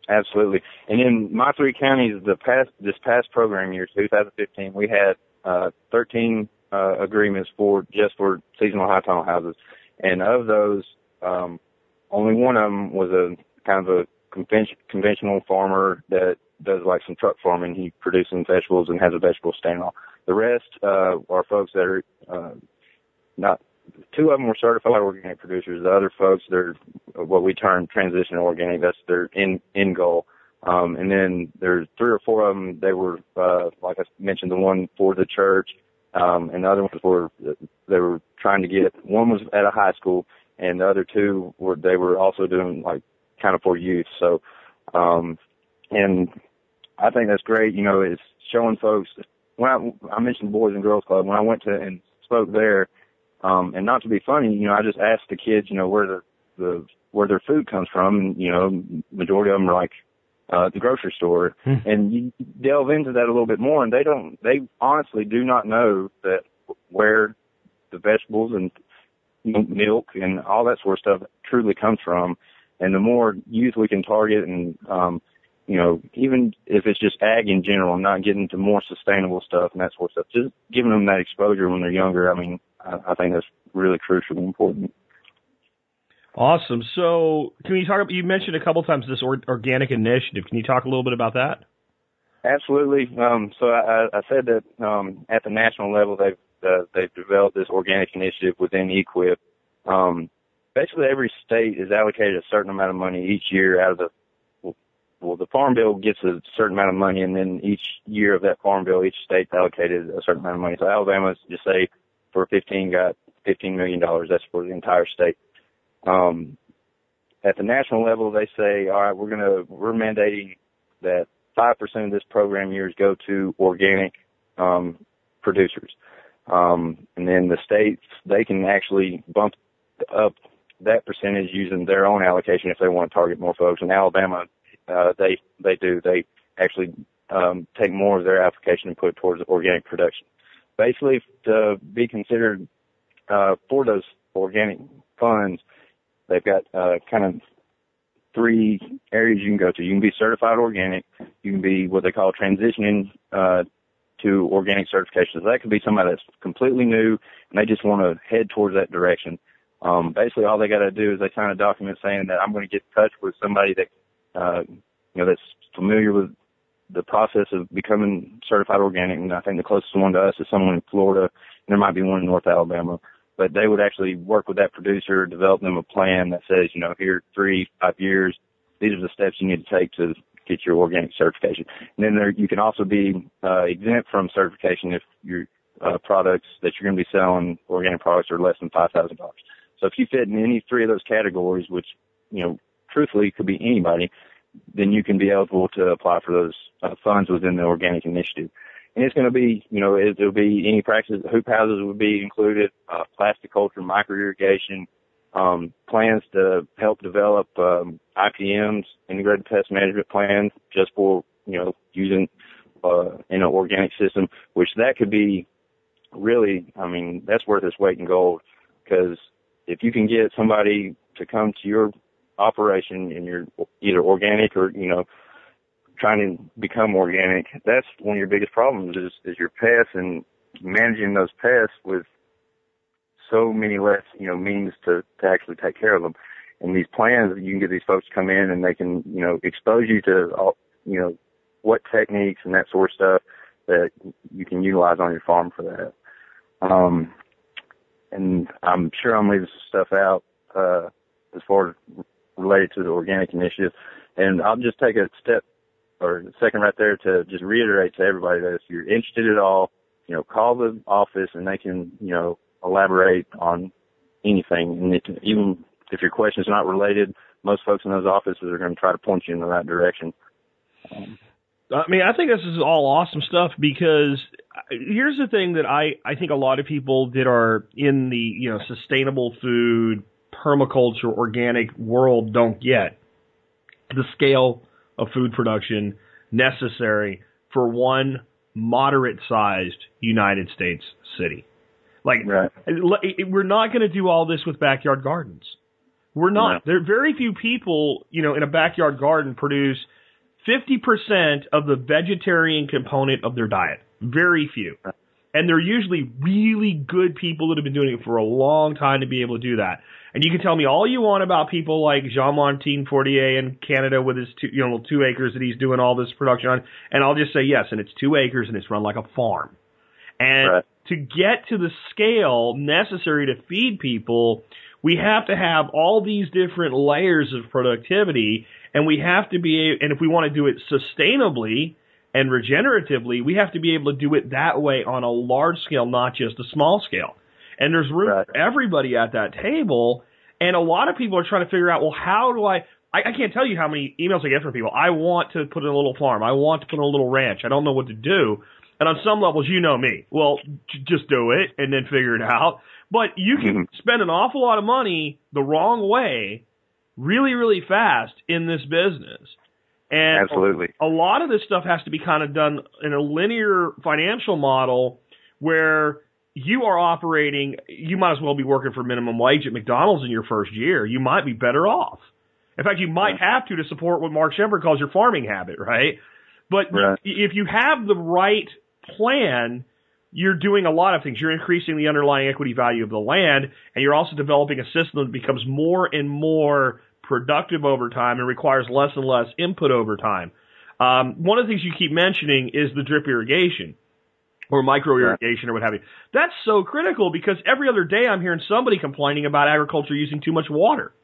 Absolutely. And in my three counties, the past this past program year, 2015, we had uh, 13 uh, agreements for just for seasonal high tunnel houses, and of those, um, only one of them was a kind of a convention, conventional farmer that does like some truck farming. He produces vegetables and has a vegetable stand. The rest uh, are folks that are uh, not two of them were certified organic producers. The other folks, they're what we term transition organic. That's their in in goal. Um, and then there's three or four of them. They were, uh, like I mentioned, the one for the church, um, and the other ones were they were trying to get. One was at a high school, and the other two were they were also doing like kind of for youth. So, um, and I think that's great. You know, it's showing folks. When I, I mentioned Boys and Girls Club, when I went to and spoke there, um, and not to be funny, you know, I just asked the kids, you know, where the, the, where their food comes from. And, you know, majority of them are like, uh, the grocery store. Hmm. And you delve into that a little bit more and they don't, they honestly do not know that where the vegetables and milk and all that sort of stuff truly comes from. And the more youth we can target and, um, you know, even if it's just ag in general, not getting to more sustainable stuff and that sort of stuff, just giving them that exposure when they're younger. I mean, I, I think that's really crucial and important. Awesome. So, can you talk? You mentioned a couple times this or, organic initiative. Can you talk a little bit about that? Absolutely. Um, so I, I said that um, at the national level, they've uh, they've developed this organic initiative within EQIP. Um, basically, every state is allocated a certain amount of money each year out of the well, the farm bill gets a certain amount of money, and then each year of that farm bill, each state's allocated a certain amount of money. So Alabama's just say for 15 got 15 million dollars. That's for the entire state. Um, at the national level, they say, all right, we're gonna we're mandating that five percent of this program years go to organic um, producers, um, and then the states they can actually bump up that percentage using their own allocation if they want to target more folks. In Alabama, uh, they they do they actually um, take more of their application and put it towards organic production basically to be considered uh, for those organic funds, they've got uh, kind of three areas you can go to. You can be certified organic. You can be what they call transitioning uh, to organic certification. So that could be somebody that's completely new and they just want to head towards that direction. Um, basically, all they got to do is they sign a document saying that I'm going to get in touch with somebody that uh, you know that's familiar with the process of becoming certified organic. And I think the closest one to us is someone in Florida, and there might be one in North Alabama. But they would actually work with that producer, develop them a plan that says, you know, here three, five years, these are the steps you need to take to get your organic certification. And then there, you can also be uh, exempt from certification if your uh, products that you're going to be selling, organic products, are less than five thousand dollars. So if you fit in any three of those categories, which you know, truthfully could be anybody, then you can be eligible to apply for those uh, funds within the organic initiative. and it's going to be, you know, it, will be any practices, hoop houses would be included, uh, plasticulture, micro irrigation, um, plans to help develop um, IPMs, integrated pest management plans, just for you know using uh, in an organic system, which that could be really, I mean, that's worth its weight in gold because if you can get somebody to come to your operation and you're either organic or you know trying to become organic, that's one of your biggest problems is is your pests and managing those pests with so many less, you know, means to, to actually take care of them. And these plans, you can get these folks to come in and they can, you know, expose you to, all, you know, what techniques and that sort of stuff that you can utilize on your farm for that. Um, and I'm sure I'm leaving some stuff out, uh, as far as related to the organic initiative. And I'll just take a step or a second right there to just reiterate to everybody that if you're interested at all, you know, call the office and they can, you know, elaborate on anything. And it, even if your question is not related, most folks in those offices are going to try to point you in the right direction. Um, I mean, I think this is all awesome stuff because uh, here's the thing that I, I think a lot of people that are in the, you know, sustainable food, permaculture, organic world don't get the scale of food production necessary for one moderate sized United States city. Like, right. we're not going to do all this with backyard gardens. We're not. No. There are very few people, you know, in a backyard garden produce 50% of the vegetarian component of their diet. Very few. And they're usually really good people that have been doing it for a long time to be able to do that. And you can tell me all you want about people like Jean Martin Fortier in Canada with his two, you know, two acres that he's doing all this production on. And I'll just say yes, and it's two acres and it's run like a farm. And right. to get to the scale necessary to feed people, we have to have all these different layers of productivity and we have to be, and if we want to do it sustainably and regeneratively, we have to be able to do it that way on a large scale, not just a small scale. And there's room right. for everybody at that table. And a lot of people are trying to figure out, well, how do I, I, I can't tell you how many emails I get from people. I want to put in a little farm. I want to put in a little ranch. I don't know what to do. And on some levels, you know me. Well, j- just do it and then figure it out. But you can mm-hmm. spend an awful lot of money the wrong way really, really fast in this business. And Absolutely. A, a lot of this stuff has to be kind of done in a linear financial model where you are operating, you might as well be working for minimum wage at McDonald's in your first year. You might be better off. In fact, you might have to to support what Mark Schember calls your farming habit, right? But right. if you have the right plan, you're doing a lot of things. You're increasing the underlying equity value of the land, and you're also developing a system that becomes more and more productive over time and requires less and less input over time. Um, one of the things you keep mentioning is the drip irrigation or micro irrigation or what have you. That's so critical because every other day I'm hearing somebody complaining about agriculture using too much water.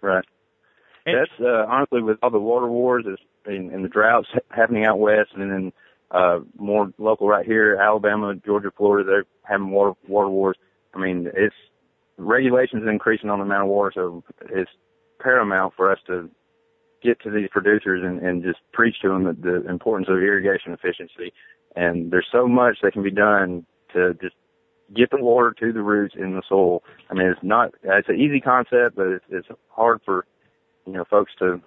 Right. And That's uh, honestly with all the water wars and, and the droughts happening out west, and then uh, more local right here, Alabama, Georgia, Florida, they're having water, water wars. I mean, it's, regulations increasing on the amount of water, so it's paramount for us to get to these producers and, and just preach to them the, the importance of irrigation efficiency. And there's so much that can be done to just get the water to the roots in the soil. I mean, it's not, it's an easy concept, but it's, it's hard for, you know, folks to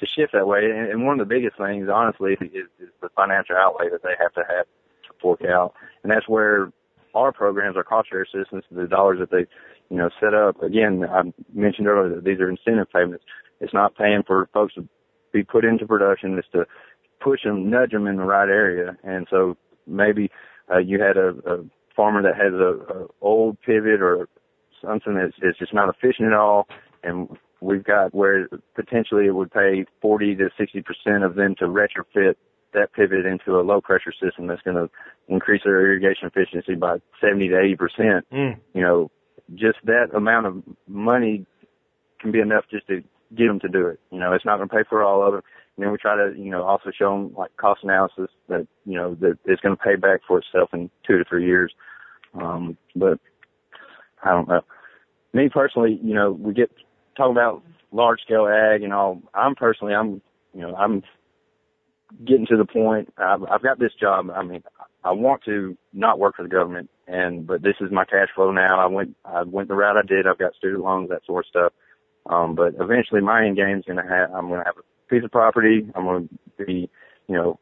to shift that way. And, and one of the biggest things, honestly, is, is the financial outlay that they have to have to fork out. And that's where our programs, our cost share assistance, the dollars that they, you know, set up. Again, I mentioned earlier that these are incentive payments. It's not paying for folks to be put into production. It's to push them, nudge them in the right area. And so maybe uh, you had a, a farmer that has a, a old pivot or something that's, that's just not efficient at all, and we've got where potentially it would pay 40 to 60 percent of them to retrofit that pivot into a low pressure system that's going to increase their irrigation efficiency by 70 to 80 percent. Mm. You know, just that amount of money can be enough just to get them to do it. You know, it's not going to pay for all of it. And then we try to, you know, also show them like cost analysis that, you know, that it's going to pay back for itself in two to three years. Um, but I don't know. Me personally, you know, we get talking about large scale ag and all. I'm personally, I'm, you know, I'm getting to the point. I've, I've got this job. I mean, I want to not work for the government, and but this is my cash flow now. I went I went the route I did. I've got student loans, that sort of stuff. Um, but eventually, my end game is to have. I'm going to have a piece of property. I'm to be, you know,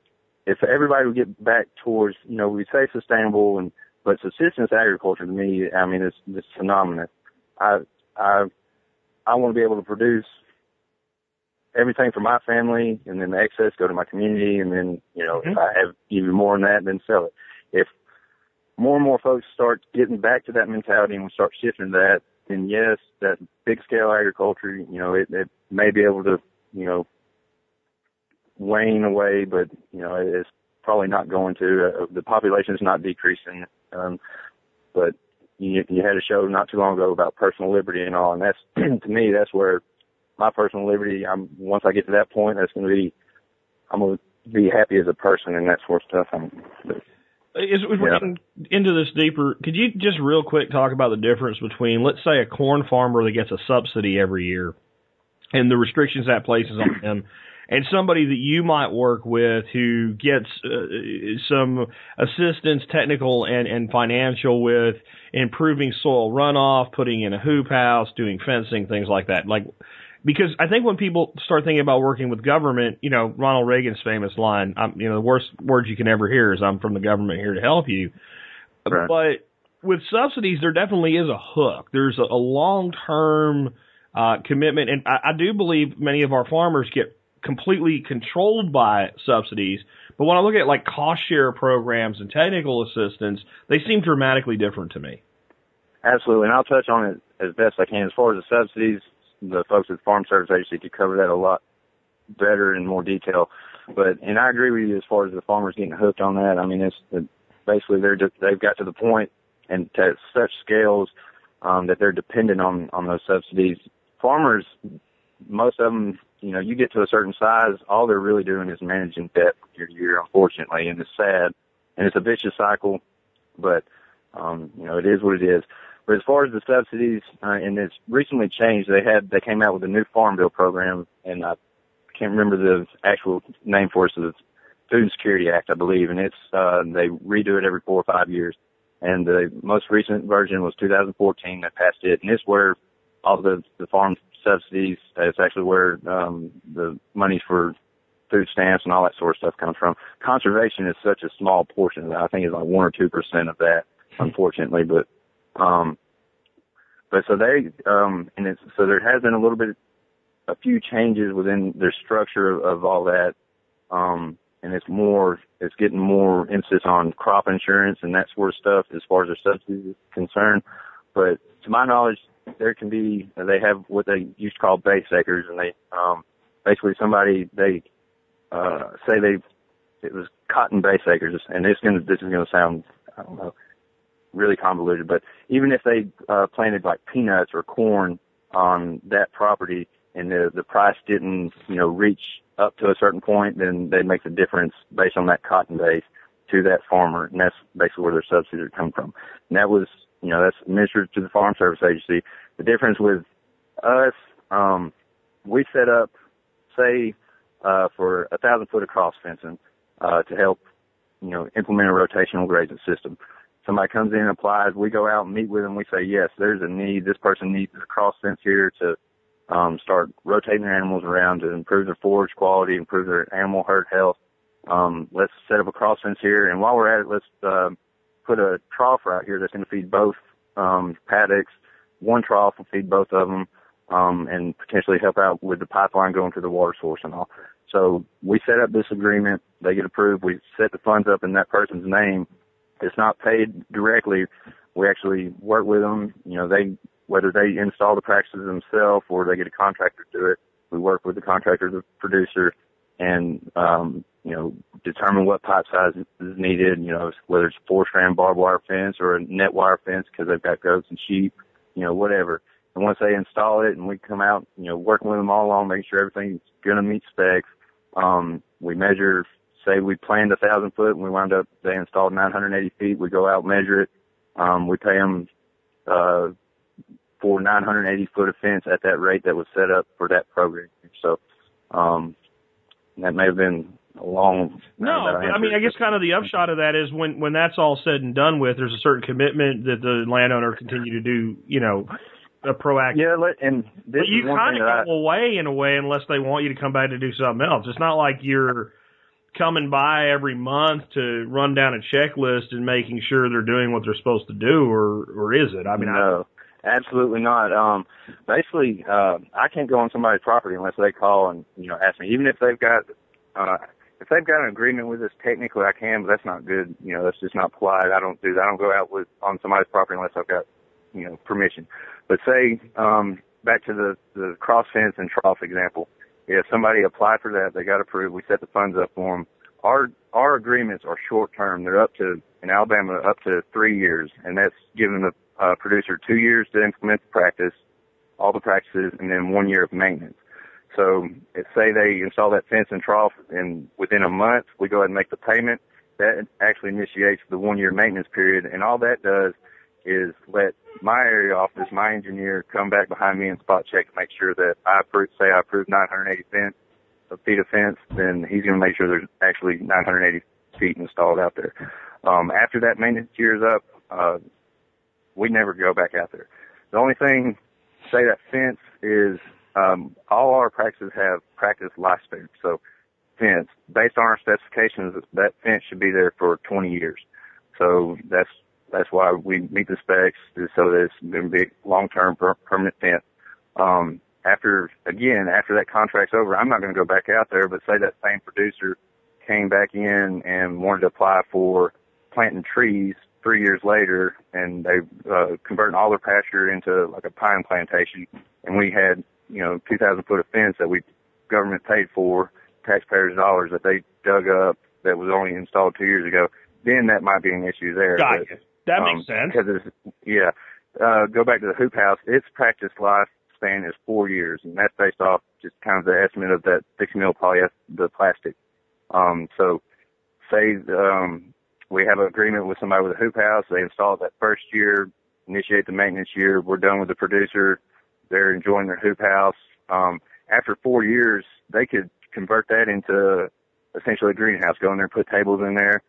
if everybody would get back towards, you know, we say sustainable and but subsistence agriculture to me, I mean, it's it's phenomenal. I I I want to be able to produce everything for my family, and then the excess go to my community, and then you know mm-hmm. if I have even more than that, then sell it. If more and more folks start getting back to that mentality and we start shifting that, then yes, that big scale agriculture, you know, it, it may be able to, you know, wane away, but you know, it's probably not going to. Uh, the population is not decreasing, um, but you, you had a show not too long ago about personal liberty and all, and that's to me that's where my personal liberty. I'm once I get to that point, that's going to be I'm going to be happy as a person and that sort of stuff. I'm, as we're getting into this deeper, could you just real quick talk about the difference between, let's say, a corn farmer that gets a subsidy every year and the restrictions that places on them, and somebody that you might work with who gets uh, some assistance, technical and, and financial, with improving soil runoff, putting in a hoop house, doing fencing, things like that. Like, because I think when people start thinking about working with government, you know, Ronald Reagan's famous line, I'm, you know, the worst words you can ever hear is "I'm from the government here to help you." Right. But with subsidies, there definitely is a hook. There's a, a long term uh, commitment, and I, I do believe many of our farmers get completely controlled by subsidies. But when I look at like cost share programs and technical assistance, they seem dramatically different to me. Absolutely, and I'll touch on it as best I can. As far as the subsidies, the folks at the Farm Service Agency could cover that a lot better in more detail. But and I agree with you as far as the farmers getting hooked on that. I mean, it's it, basically they're just, they've got to the point and to such scales um, that they're dependent on on those subsidies. Farmers, most of them, you know, you get to a certain size, all they're really doing is managing debt year to year, unfortunately, and it's sad and it's a vicious cycle. But um, you know, it is what it is. But as far as the subsidies, uh, and it's recently changed. They had they came out with a new farm bill program, and I can't remember the actual name for it. So the Food Security Act, I believe, and it's uh, they redo it every four or five years. And the most recent version was 2014 that passed it, and it's where all the the farm subsidies. It's actually where um, the money for food stamps and all that sort of stuff comes from. Conservation is such a small portion of that. I think it's like one or two percent of that, unfortunately. But um, but so they, um, and it's, so there has been a little bit, a few changes within their structure of, of all that. Um, and it's more, it's getting more emphasis on crop insurance and that sort of stuff as far as their subsidies is concerned. But to my knowledge, there can be, they have what they used to call base acres and they, um, basically somebody, they, uh, say they, it was cotton base acres and this going to, this is going to sound, I don't know, really convoluted. But even if they uh, planted like peanuts or corn on that property and the the price didn't you know reach up to a certain point, then they'd make the difference based on that cotton base to that farmer, and that's basically where their subsidies come from. And that was you know that's administered to the Farm Service Agency. The difference with us, um, we set up, say, uh, for a thousand foot of cross fencing uh, to help you know implement a rotational grazing system somebody comes in and applies, we go out and meet with them. We say, yes, there's a need. This person needs a cross fence here to um, start rotating their animals around to improve their forage quality, improve their animal herd health. Um, let's set up a cross fence here. And while we're at it, let's uh, put a trough right here that's going to feed both um, paddocks. One trough will feed both of them um, and potentially help out with the pipeline going to the water source and all. So we set up this agreement. They get approved. We set the funds up in that person's name it's not paid directly. We actually work with them. You know, they whether they install the practices themselves or they get a contractor to do it. We work with the contractor, the producer, and um, you know determine what pipe size is needed. You know, whether it's four strand barbed wire fence or a net wire fence because they've got goats and sheep. You know, whatever. And once they install it and we come out, you know, working with them all along, making sure everything's going to meet specs, um, we measure say we planned a thousand foot and we wound up they installed 980 feet. We go out measure it. Um, we pay them uh, for 980 foot of fence at that rate that was set up for that program. So um, that may have been a long. No, I mean, I guess kind of the upshot of that is when when that's all said and done with, there's a certain commitment that the landowner continue to do, you know, a proactive. Yeah, and this but you kind of go I, away in a way unless they want you to come back to do something else. It's not like you're coming by every month to run down a checklist and making sure they're doing what they're supposed to do, or or is it? I mean, no. I, Absolutely not. Um, basically, uh, I can't go on somebody's property unless they call and you know ask me. Even if they've got, uh, if they've got an agreement with us, technically I can, but that's not good. You know, that's just not polite. I don't do that. I don't go out with on somebody's property unless I've got, you know, permission. But say, um, back to the the cross fence and trough example. If somebody applied for that, they got approved. We set the funds up for them. Our our agreements are short term. They're up to in Alabama up to three years, and that's giving the uh, producer two years to implement the practice, all the practices, and then one year of maintenance. So if say they install that fence and trough and within a month we go ahead and make the payment, that actually initiates the one year maintenance period and all that does is let my area office, my engineer come back behind me and spot check to make sure that I approve, say I approve 980 fence, feet of fence, then he's going to make sure there's actually 980 feet installed out there. Um, after that maintenance year is up, uh, we never go back out there. The only thing, say that fence is, um, all our practices have practice lifespan. So fence, based on our specifications, that fence should be there for 20 years. So that's, that's why we meet the specs so that it's going long-term per- permanent fence. Um, after, again, after that contract's over, I'm not going to go back out there, but say that same producer came back in and wanted to apply for planting trees three years later, and they uh, converting all their pasture into like a pine plantation, and we had you know 2,000 foot of fence that we government paid for taxpayers' dollars that they dug up that was only installed two years ago. Then that might be an issue there. Gotcha. That um, makes sense. Because it's, yeah, uh, go back to the hoop house. Its practice lifespan is four years, and that's based off just kind of the estimate of that six mil polyester, the plastic. Um, so say um, we have an agreement with somebody with a hoop house. They install it that first year, initiate the maintenance year. We're done with the producer. They're enjoying their hoop house. Um, after four years, they could convert that into essentially a greenhouse, go in there, put tables in there,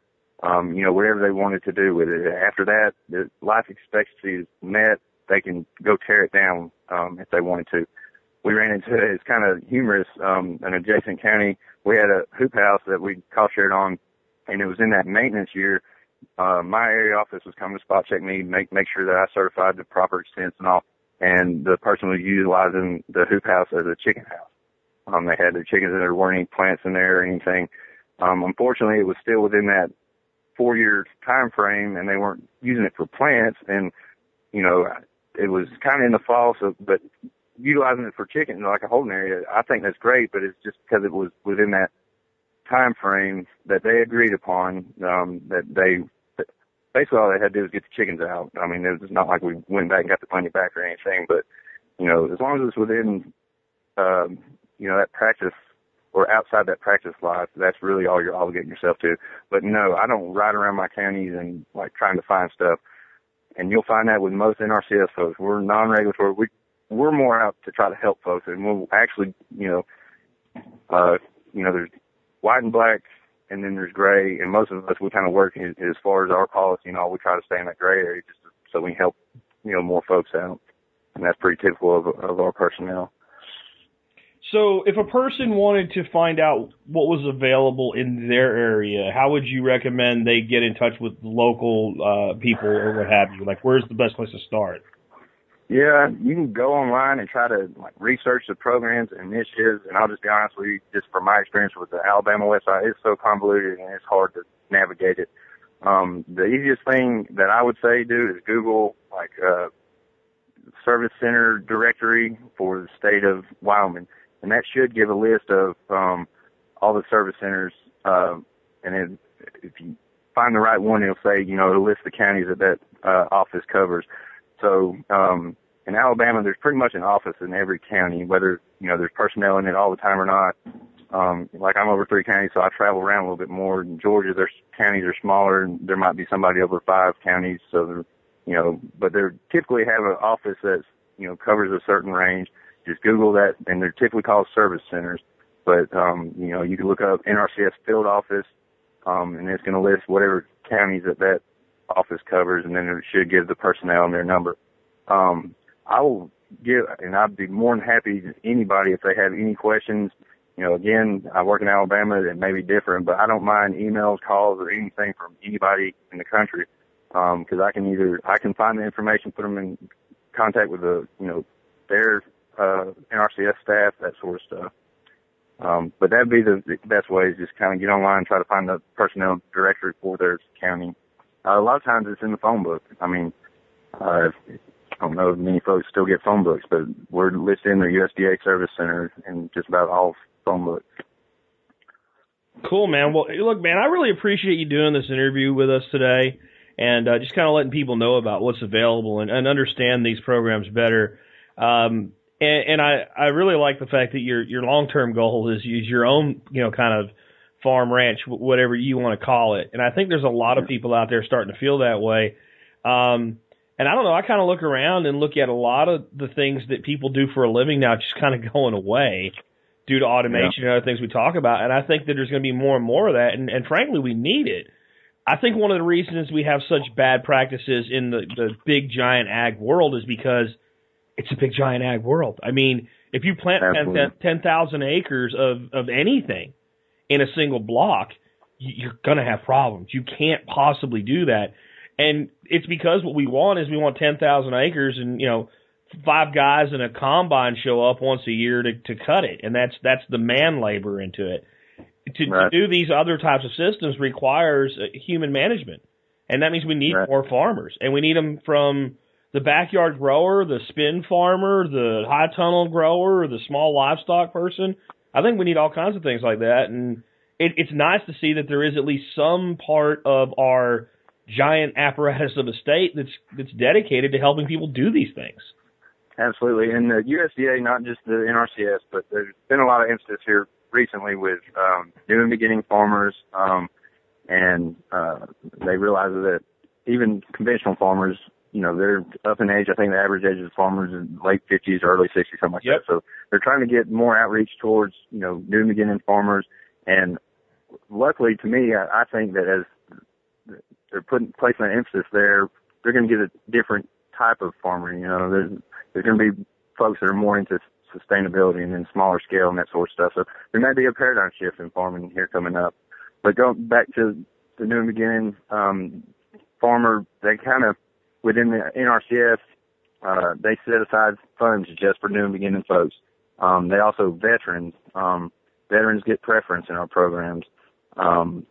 um, you know, whatever they wanted to do with it. After that, the life expectancy is met. They can go tear it down, um, if they wanted to. We ran into, it's kind of humorous, um, an adjacent county. We had a hoop house that we cost shared on and it was in that maintenance year. Uh, my area office was coming to spot check me, make make sure that I certified the proper extents and all. And the person was utilizing the hoop house as a chicken house. Um, they had their chickens and there weren't any plants in there or anything. Um, unfortunately, it was still within that four year time frame, and they weren't using it for plants. And you know, it was kind of in the fall, so but utilizing it for chicken like a holding area, I think that's great. But it's just because it was within that time frame that they agreed upon, um, that they basically all they had to do was get the chickens out. I mean, it was not like we went back and got the money back or anything, but you know, as long as it's within, um, you know, that practice or outside that practice life, that's really all you're obligating yourself to. But no, I don't ride around my counties and like trying to find stuff. And you'll find that with most NRCS folks. We're non-regulatory. We, we're more out to try to help folks and we'll actually, you know, uh, you know, there's white and black, and then there's gray. And most of us, we kind of work as, as far as our policy and all. We try to stay in that gray area just so we help, you know, more folks out. And that's pretty typical of, of our personnel. So, if a person wanted to find out what was available in their area, how would you recommend they get in touch with local uh, people or what have you? Like, where's the best place to start? Yeah, you can go online and try to like research the programs and initiatives. And I'll just be honest with you, just from my experience with the Alabama website, it's so convoluted and it's hard to navigate it. Um, the easiest thing that I would say do is Google like uh, service center directory for the state of Wyoming, and that should give a list of um, all the service centers. Uh, and then if you find the right one, it'll say you know it'll list the counties that that uh, office covers. So um, in Alabama, there's pretty much an office in every county, whether you know there's personnel in it all the time or not. Um, like I'm over three counties, so I travel around a little bit more. In Georgia, there's counties are smaller, and there might be somebody over five counties. So they're, you know, but they typically have an office that's you know covers a certain range. Just Google that, and they're typically called service centers. But um, you know, you can look up NRCS field office, um, and it's going to list whatever counties that that office covers, and then it should give the personnel and their number. Um, I will give, and I'd be more than happy to anybody if they have any questions. You know, again, I work in Alabama. It may be different, but I don't mind emails, calls, or anything from anybody in the country because um, I can either I can find the information, put them in contact with the you know their uh, NRCS staff, that sort of stuff. Um, but that'd be the, the best way is just kind of get online and try to find the personnel directory for their county. Uh, a lot of times it's in the phone book. I mean, uh, I don't know if many folks still get phone books, but we're listed in the USDA Service Center and just about all phone books. Cool, man. Well, look, man, I really appreciate you doing this interview with us today and uh, just kind of letting people know about what's available and, and understand these programs better. Um, and, and I, I really like the fact that your your long term goal is is your own you know kind of farm ranch whatever you want to call it. And I think there's a lot of people out there starting to feel that way. Um, and I don't know. I kind of look around and look at a lot of the things that people do for a living now just kind of going away due to automation yeah. and other things we talk about. And I think that there's going to be more and more of that. And, and frankly, we need it. I think one of the reasons we have such bad practices in the, the big giant ag world is because it's a big giant ag world. I mean, if you plant 10,000 10, acres of, of anything in a single block, you're going to have problems. You can't possibly do that. And it's because what we want is we want 10,000 acres and, you know, five guys in a combine show up once a year to, to cut it. And that's, that's the man labor into it to, right. to do these other types of systems requires uh, human management, and that means we need right. more farmers, and we need them from the backyard grower, the spin farmer, the high tunnel grower, the small livestock person. I think we need all kinds of things like that, and it, it's nice to see that there is at least some part of our giant apparatus of a state that's that's dedicated to helping people do these things. Absolutely, and the USDA, not just the NRCS, but there's been a lot of emphasis here recently with um, new and beginning farmers, um, and uh, they realize that even conventional farmers, you know, they're up in age. I think the average age of farmers is late 50s, early 60s, something like yep. that. So they're trying to get more outreach towards, you know, new beginning farmers. And luckily to me, I, I think that as they're putting placing an emphasis there, they're going to get a different type of farmer. You know, there's there's going to be folks that are more into sustainability and then smaller scale and that sort of stuff. So there may be a paradigm shift in farming here coming up. But going back to the new beginning, um, farmer, they kind of, within the NRCS, uh, they set aside funds just for new and beginning folks. Um, they also veterans, um, veterans get preference in our programs. Um,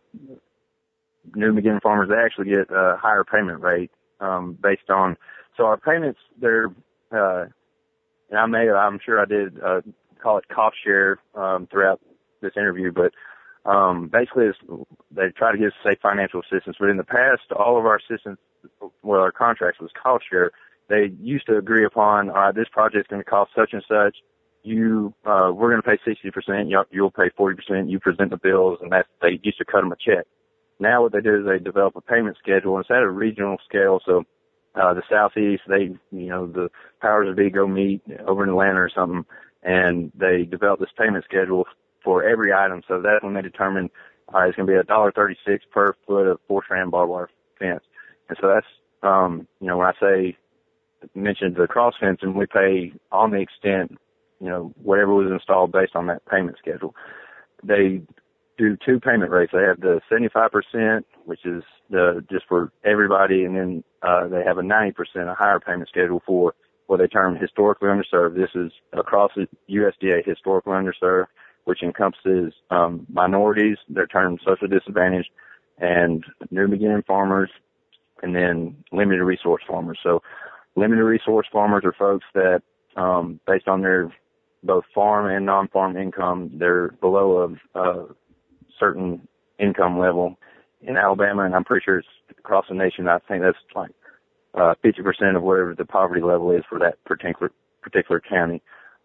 new and beginning farmers, they actually get a higher payment rate, um, based on, so our payments, they're, uh, and I may, I'm sure I did uh, call it cost share um, throughout this interview, but um, basically they try to give us say financial assistance. But in the past, all of our assistance, well, our contracts was cost share. They used to agree upon, all right, this project's going to cost such and such. You, uh, we're going to pay 60%, you'll, you'll pay 40%, you present the bills, and that they used to cut them a check. Now what they do is they develop a payment schedule, and it's at a regional scale, so uh, the southeast, they, you know, the powers that be go meet over in Atlanta or something, and they develop this payment schedule for every item. So that's when they determine, all right, it's going to be a dollar thirty-six per foot of four strand barbed wire fence. And so that's, um, you know, when I say mentioned the cross fence, and we pay on the extent, you know, whatever was installed based on that payment schedule. They do two payment rates. They have the 75%, which is the just for everybody, and then uh, they have a 90%, a higher payment schedule for what they term historically underserved. This is across the USDA historically underserved, which encompasses um, minorities, they're termed social disadvantaged, and new beginning farmers, and then limited resource farmers. So limited resource farmers are folks that, um, based on their both farm and non-farm income, they're below a, a certain income level in Alabama, and I'm pretty sure it's across the nation. I think that's like uh, 50% of whatever the poverty level is for that particular particular county.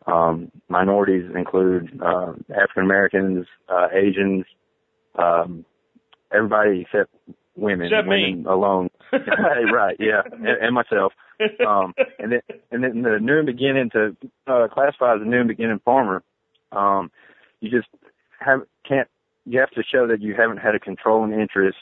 Um, minorities include uh, African Americans, uh, Asians, um, everybody except women. Except women me alone. right, yeah, and, and myself. Um, and then and then the new and beginning to uh, classify as a new and beginning farmer. Um, you just have can't. You have to show that you haven't had a controlling interest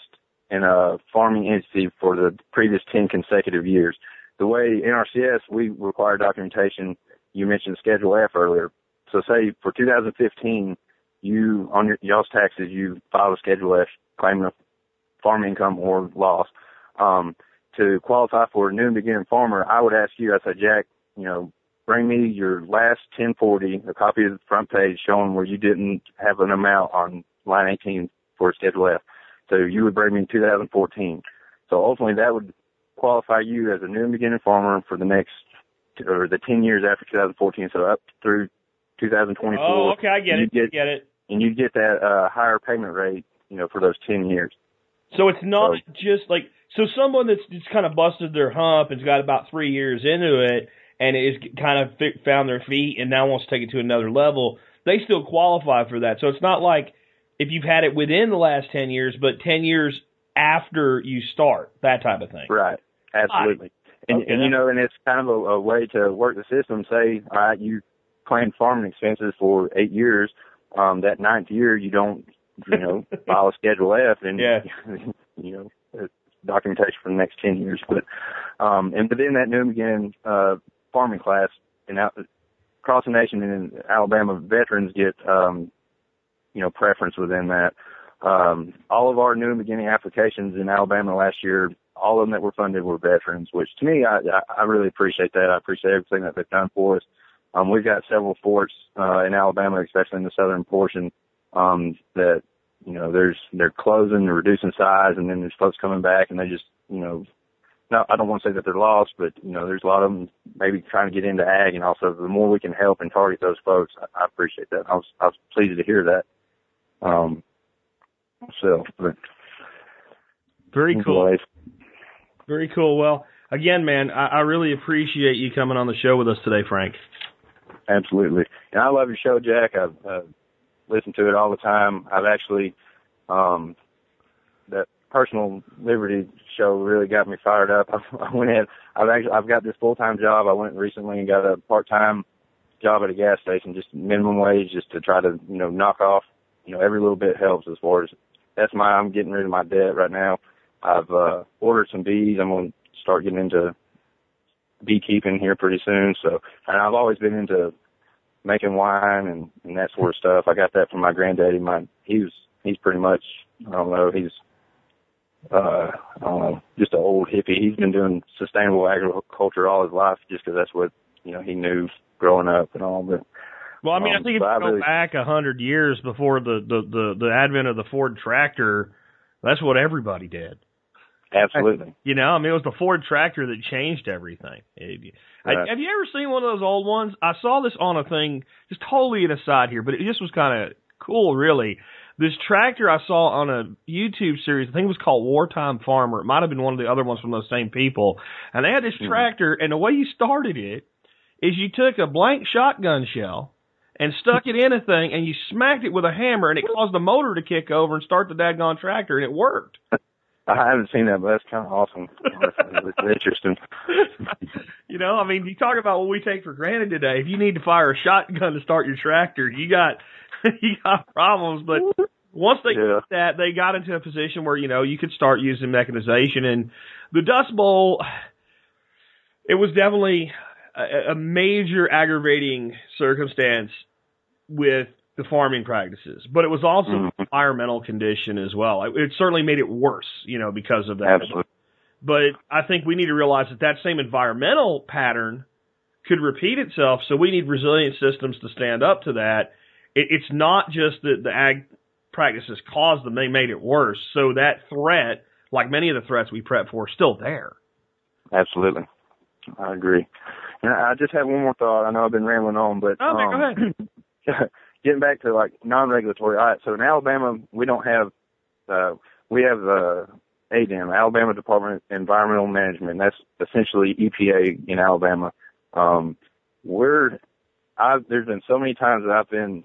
in a farming entity for the previous 10 consecutive years. The way NRCS, we require documentation. You mentioned Schedule F earlier. So say for 2015, you, on your y'all's taxes, you filed a Schedule F claiming a farm income or loss. Um, to qualify for a new and beginning farmer, I would ask you, I said, Jack, you know, bring me your last 1040, a copy of the front page showing where you didn't have an amount on line 18 for Schedule F. So you would bring me 2014. So ultimately that would qualify you as a new and beginning farmer for the next, or the 10 years after 2014. So up through 2024. Oh, okay. I get it. Get, get it. And you get that, uh, higher payment rate, you know, for those 10 years. So it's not so, just like, so someone that's just kind of busted their hump and's got about three years into it and is kind of found their feet and now wants to take it to another level, they still qualify for that. So it's not like if you've had it within the last 10 years, but 10 years after you start, that type of thing. Right. Absolutely. And, okay. and you know, and it's kind of a, a way to work the system. Say, all right, you claim farming expenses for eight years. Um, that ninth year, you don't, you know, file a Schedule F, and yeah. you know, documentation for the next ten years. But, um, and within that new beginning uh, farming class, and out across the nation and in Alabama, veterans get, um, you know, preference within that. Um, all of our new and beginning applications in Alabama last year, all of them that were funded were veterans, which to me, I, I really appreciate that. I appreciate everything that they've done for us. Um, we've got several forts, uh, in Alabama, especially in the southern portion, um, that, you know, there's, they're closing, they're reducing size, and then there's folks coming back and they just, you know, no, I don't want to say that they're lost, but, you know, there's a lot of them maybe trying to get into ag and also the more we can help and target those folks, I, I appreciate that. I was, I was pleased to hear that. Um, so, but very cool. Very cool. Well, again, man, I, I really appreciate you coming on the show with us today, Frank. Absolutely. And I love your show, Jack. I've uh, listened to it all the time. I've actually, um, that personal liberty show really got me fired up. I, I went in, I've actually, I've got this full-time job. I went recently and got a part-time job at a gas station, just minimum wage, just to try to, you know, knock off, you know, every little bit helps as far as that's my, I'm getting rid of my debt right now. I've, uh, ordered some bees. I'm going to start getting into beekeeping here pretty soon. So, and I've always been into making wine and, and that sort of stuff. I got that from my granddaddy. My, he was, he's pretty much, I don't know, he's, uh, I don't know, just an old hippie. He's been doing sustainable agriculture all his life just because that's what, you know, he knew growing up and all. But, well, I mean, um, I think if you go really, back a hundred years before the, the, the, the advent of the Ford tractor, that's what everybody did. Absolutely. You know, I mean, it was the Ford tractor that changed everything. Right. Have you ever seen one of those old ones? I saw this on a thing, just totally an aside here, but it just was kind of cool, really. This tractor I saw on a YouTube series, I think it was called Wartime Farmer. It might have been one of the other ones from those same people. And they had this mm-hmm. tractor, and the way you started it is you took a blank shotgun shell and stuck it in a thing, and you smacked it with a hammer, and it caused the motor to kick over and start the daggone tractor, and it worked. I haven't seen that, but that's kind of awesome. it's interesting. you know, I mean, you talk about what we take for granted today. If you need to fire a shotgun to start your tractor, you got you got problems. But once they yeah. did that, they got into a position where you know you could start using mechanization, and the Dust Bowl. It was definitely a, a major aggravating circumstance with the farming practices, but it was also mm-hmm. environmental condition as well. It, it certainly made it worse, you know, because of that. Absolutely. But I think we need to realize that that same environmental pattern could repeat itself. So we need resilient systems to stand up to that. It, it's not just that the ag practices caused them; they made it worse. So that threat, like many of the threats we prep for, is still there. Absolutely, I agree. And I just have one more thought. I know I've been rambling on, but oh, um, go ahead. getting back to like non-regulatory. All right, so in Alabama, we don't have, uh, we have uh, ADEM, Alabama Department of Environmental Management. That's essentially EPA in Alabama. Um, we're, I've, there's been so many times that I've been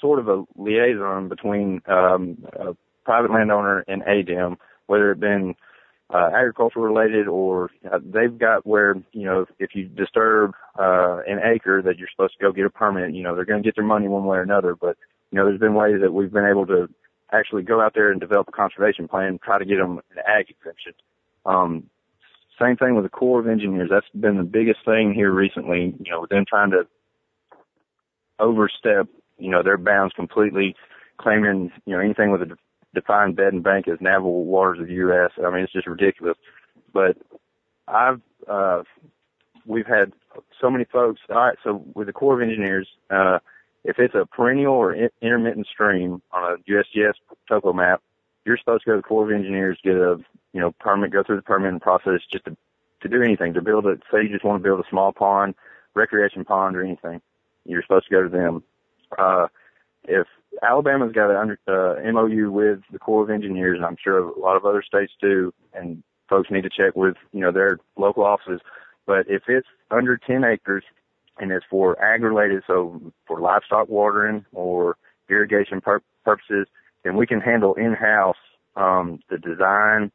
sort of a liaison between um, a private landowner and ADEM, whether it been uh, agriculture related or uh, they've got where, you know, if you disturb, uh, an acre that you're supposed to go get a permit, you know, they're going to get their money one way or another. But you know, there's been ways that we've been able to actually go out there and develop a conservation plan, try to get them an ag exemption. Um, same thing with the Corps of Engineers. That's been the biggest thing here recently. You know, with them trying to overstep, you know, their bounds completely, claiming, you know, anything with a defined bed and bank as navigable waters of the U.S. I mean, it's just ridiculous. But I've, uh, we've had so many folks. All right, so with the Corps of Engineers, uh, if it's a perennial or in- intermittent stream on a USGS topo map, you're supposed to go to the Corps of Engineers, get a, you know, permit, go through the permitting process just to, to do anything, to build a, say you just want to build a small pond, recreation pond or anything, you're supposed to go to them. Uh, if Alabama's got an uh, MOU with the Corps of Engineers, and I'm sure a lot of other states do, and folks need to check with, you know, their local offices. But if it's under 10 acres and it's for ag related, so for livestock watering or irrigation pur- purposes, then we can handle in-house um, the design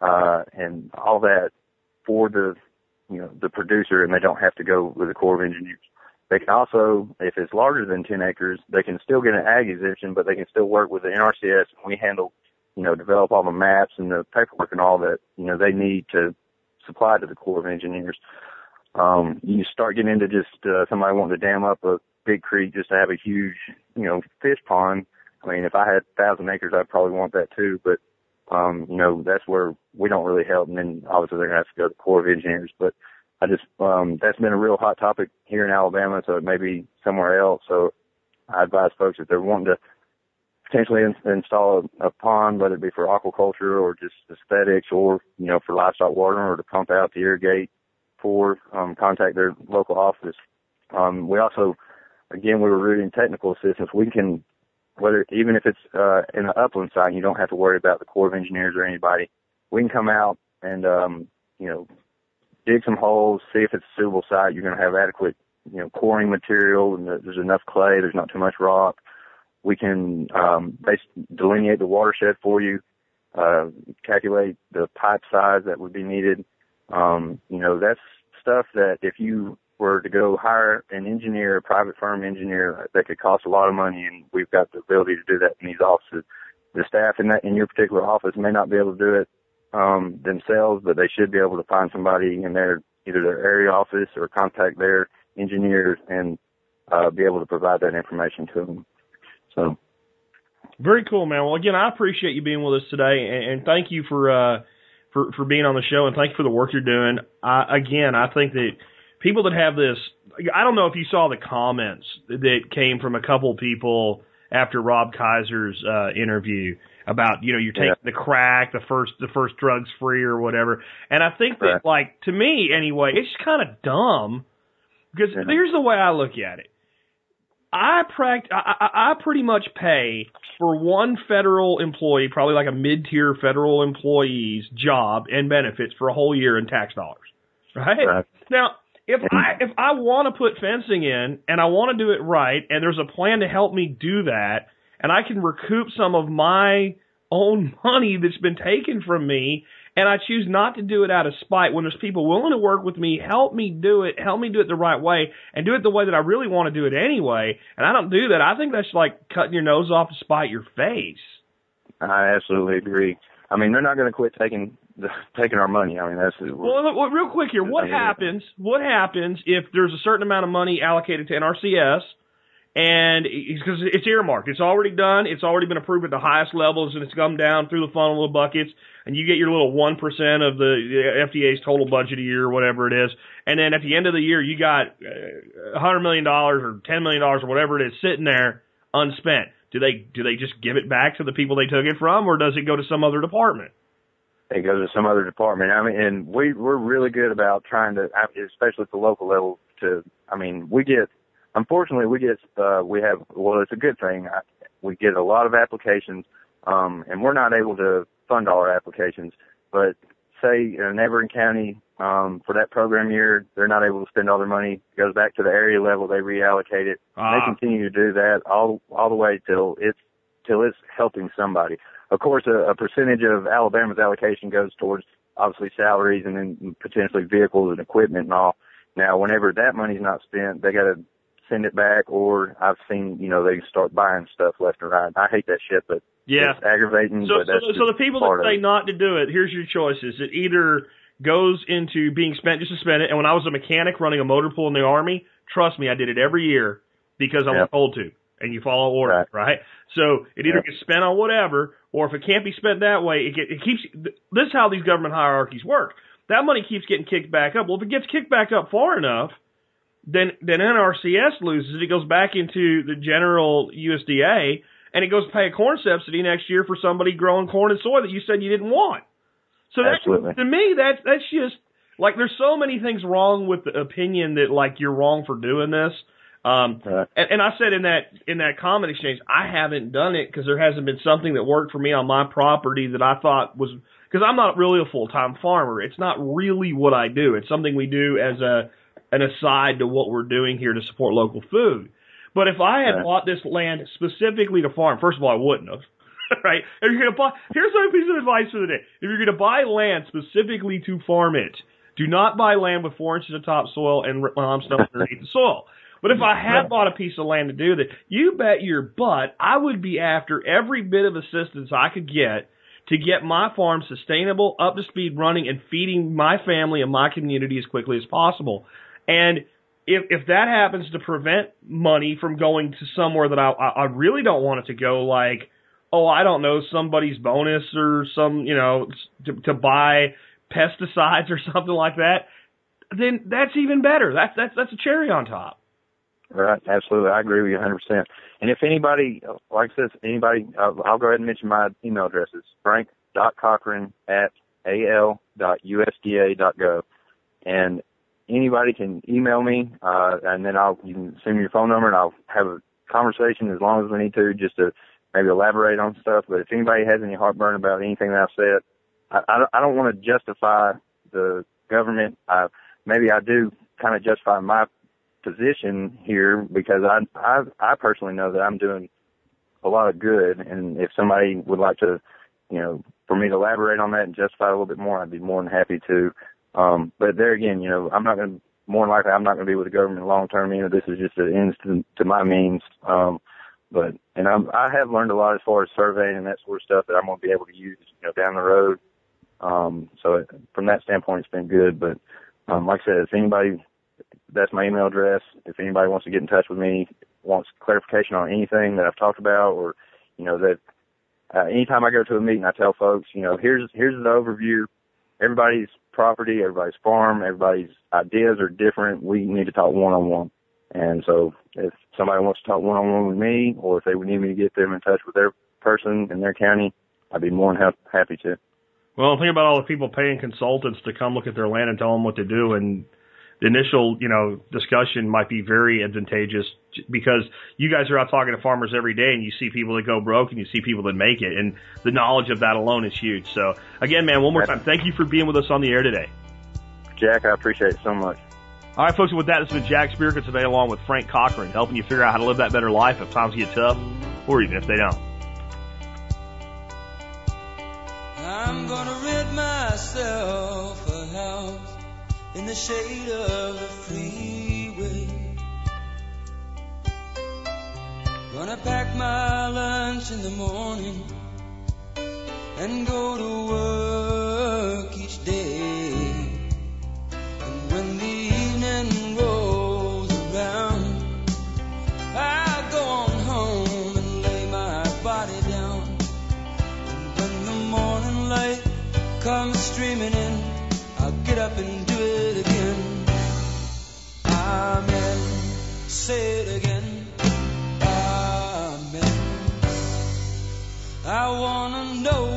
uh, and all that for the you know the producer, and they don't have to go with the Corps of Engineers. They can also, if it's larger than 10 acres, they can still get an ag exemption, but they can still work with the NRCS. And we handle, you know, develop all the maps and the paperwork and all that, you know, they need to supply to the Corps of Engineers. Um, you start getting into just uh, somebody wanting to dam up a big creek just to have a huge, you know, fish pond. I mean, if I had a thousand acres, I'd probably want that too. But um, you know, that's where we don't really help. And then obviously they're gonna have to go to the Corps of Engineers. But I just um that's been a real hot topic here in Alabama, so it may be somewhere else. So I advise folks if they're wanting to potentially in, install a, a pond, whether it be for aquaculture or just aesthetics or, you know, for livestock watering or to pump out to irrigate for, um, contact their local office. Um, we also, again, we were rooting technical assistance. We can, whether, even if it's, uh, in an upland site, you don't have to worry about the Corps of Engineers or anybody. We can come out and, um, you know, dig some holes, see if it's a suitable site. You're going to have adequate, you know, coring material and there's enough clay. There's not too much rock. We can, um, delineate the watershed for you, uh, calculate the pipe size that would be needed. Um, you know, that's stuff that if you were to go hire an engineer, a private firm engineer, that could cost a lot of money and we've got the ability to do that in these offices. The staff in that, in your particular office may not be able to do it um, themselves, but they should be able to find somebody in their either their area office or contact their engineers and uh, be able to provide that information to them. So. Very cool, man. Well, again, I appreciate you being with us today, and, and thank you for uh, for for being on the show, and thank you for the work you're doing. I, again, I think that people that have this, I don't know if you saw the comments that came from a couple people after Rob Kaiser's uh, interview about you know you're taking yeah. the crack, the first the first drugs free or whatever. And I think that right. like to me anyway, it's kind of dumb because yeah. here's the way I look at it. I pract I, I, pretty much pay for one federal employee, probably like a mid-tier federal employee's job and benefits for a whole year in tax dollars. Right? right. Now, if I if I want to put fencing in and I want to do it right and there's a plan to help me do that, and I can recoup some of my own money that's been taken from me and I choose not to do it out of spite when there's people willing to work with me, help me do it, help me do it the right way, and do it the way that I really want to do it anyway, and I don't do that, I think that's like cutting your nose off to spite your face. I absolutely agree. I mean, they're not going to quit taking taking our money. I mean, that's well. Real quick here, what happens? What happens if there's a certain amount of money allocated to NRCS? and because it's earmarked, it's already done, it's already been approved at the highest levels, and it's come down through the funnel of buckets, and you get your little one percent of the FDA's total budget a year, or whatever it is, and then at the end of the year, you got uh, a hundred million dollars or ten million dollars or whatever it is sitting there unspent. Do they do they just give it back to the people they took it from, or does it go to some other department? It goes to some other department. I mean, and we we're really good about trying to, especially at the local level. To, I mean, we get unfortunately, we get uh, we have well, it's a good thing. I, We get a lot of applications, um, and we're not able to fund all our applications. But say in a neighboring county um, for that program year, they're not able to spend all their money. It goes back to the area level. They reallocate it. Ah. They continue to do that all all the way till it's till it's helping somebody. Of course, a, a percentage of Alabama's allocation goes towards obviously salaries and then potentially vehicles and equipment and all. Now, whenever that money's not spent, they got to send it back, or I've seen you know they start buying stuff left and right. I hate that shit, but yeah, it's aggravating. So, so, so the people that say not to do it, here's your choices. It either goes into being spent just to spend it. And when I was a mechanic running a motor pool in the army, trust me, I did it every year because I was told to. And you follow orders, right? right? So it either gets spent on whatever, or if it can't be spent that way, it, get, it keeps. This is how these government hierarchies work. That money keeps getting kicked back up. Well, if it gets kicked back up far enough, then then NRCS loses. It goes back into the general USDA, and it goes to pay a corn subsidy next year for somebody growing corn and soy that you said you didn't want. So that, to me, that's that's just like there's so many things wrong with the opinion that like you're wrong for doing this. Um, right. and, and I said in that in that comment exchange, I haven't done it because there hasn't been something that worked for me on my property that I thought was because I'm not really a full time farmer. It's not really what I do. It's something we do as a an aside to what we're doing here to support local food. But if I had right. bought this land specifically to farm, first of all, I wouldn't have. right? If you're gonna buy, here's a piece of advice for the day. If you're gonna buy land specifically to farm it, do not buy land with four inches of topsoil and limestone underneath the soil. But if I had bought a piece of land to do that, you bet your butt I would be after every bit of assistance I could get to get my farm sustainable, up to speed running, and feeding my family and my community as quickly as possible. And if if that happens to prevent money from going to somewhere that I I really don't want it to go, like oh, I don't know, somebody's bonus or some, you know, to, to buy pesticides or something like that, then that's even better. That's that's that's a cherry on top. Right, absolutely. I agree with you 100%. And if anybody, like I said, anybody, I'll, I'll go ahead and mention my email address. It's frank.cochran at al.usda.gov. And anybody can email me, uh, and then I'll, you can send me your phone number and I'll have a conversation as long as we need to just to maybe elaborate on stuff. But if anybody has any heartburn about anything that I've said, I, I, don't, I don't want to justify the government. I, maybe I do kind of justify my position here because I, I, I personally know that I'm doing a lot of good. And if somebody would like to, you know, for me to elaborate on that and justify a little bit more, I'd be more than happy to. Um, but there again, you know, I'm not going to, more than likely, I'm not going to be with the government long term. You know, this is just an end to, to my means. Um, but and I'm, I have learned a lot as far as surveying and that sort of stuff that I'm going to be able to use, you know, down the road. Um, so it, from that standpoint, it's been good. But um, like I said, if anybody, that's my email address. If anybody wants to get in touch with me, wants clarification on anything that I've talked about, or you know that uh, anytime I go to a meeting, I tell folks, you know, here's here's the overview. Everybody's property, everybody's farm, everybody's ideas are different. We need to talk one on one. And so if somebody wants to talk one on one with me or if they would need me to get them in touch with their person in their county, I'd be more than ha- happy to. Well, think about all the people paying consultants to come look at their land and tell them what to do and the initial, you know, discussion might be very advantageous because you guys are out talking to farmers every day and you see people that go broke and you see people that make it and the knowledge of that alone is huge. So again, man, one more time, thank you for being with us on the air today. Jack, I appreciate it so much. All right, folks, with that, this has been Jack Spirko today along with Frank Cochran, helping you figure out how to live that better life if times get tough or even if they don't. I'm gonna rid myself a house in the shade of the freeway. Gonna pack my lunch in the morning and go to work each day. And when the evening rolls around I'll go on home and lay my body down And when the morning light comes streaming in, get up and do it again. Amen. Say it again. Amen. I wanna know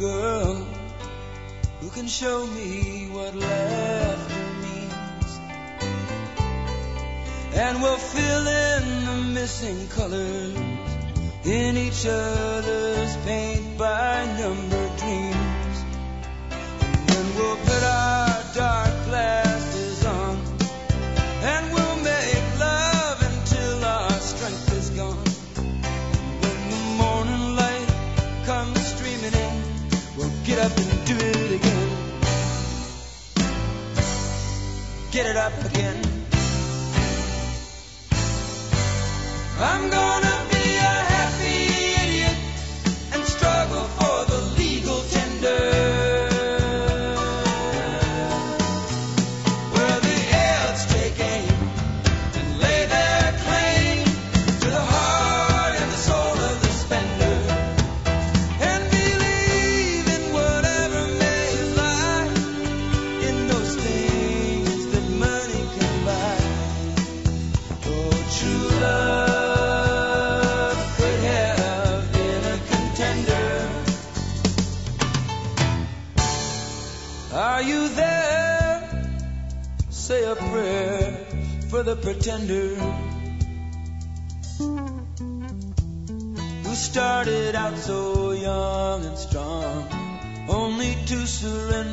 girl who can show me what laughter means and we'll fill in the missing colors in each other's paint by number dreams. And then we'll put our get it up again. I'm gonna pretender who started out so young and strong, only to surrender.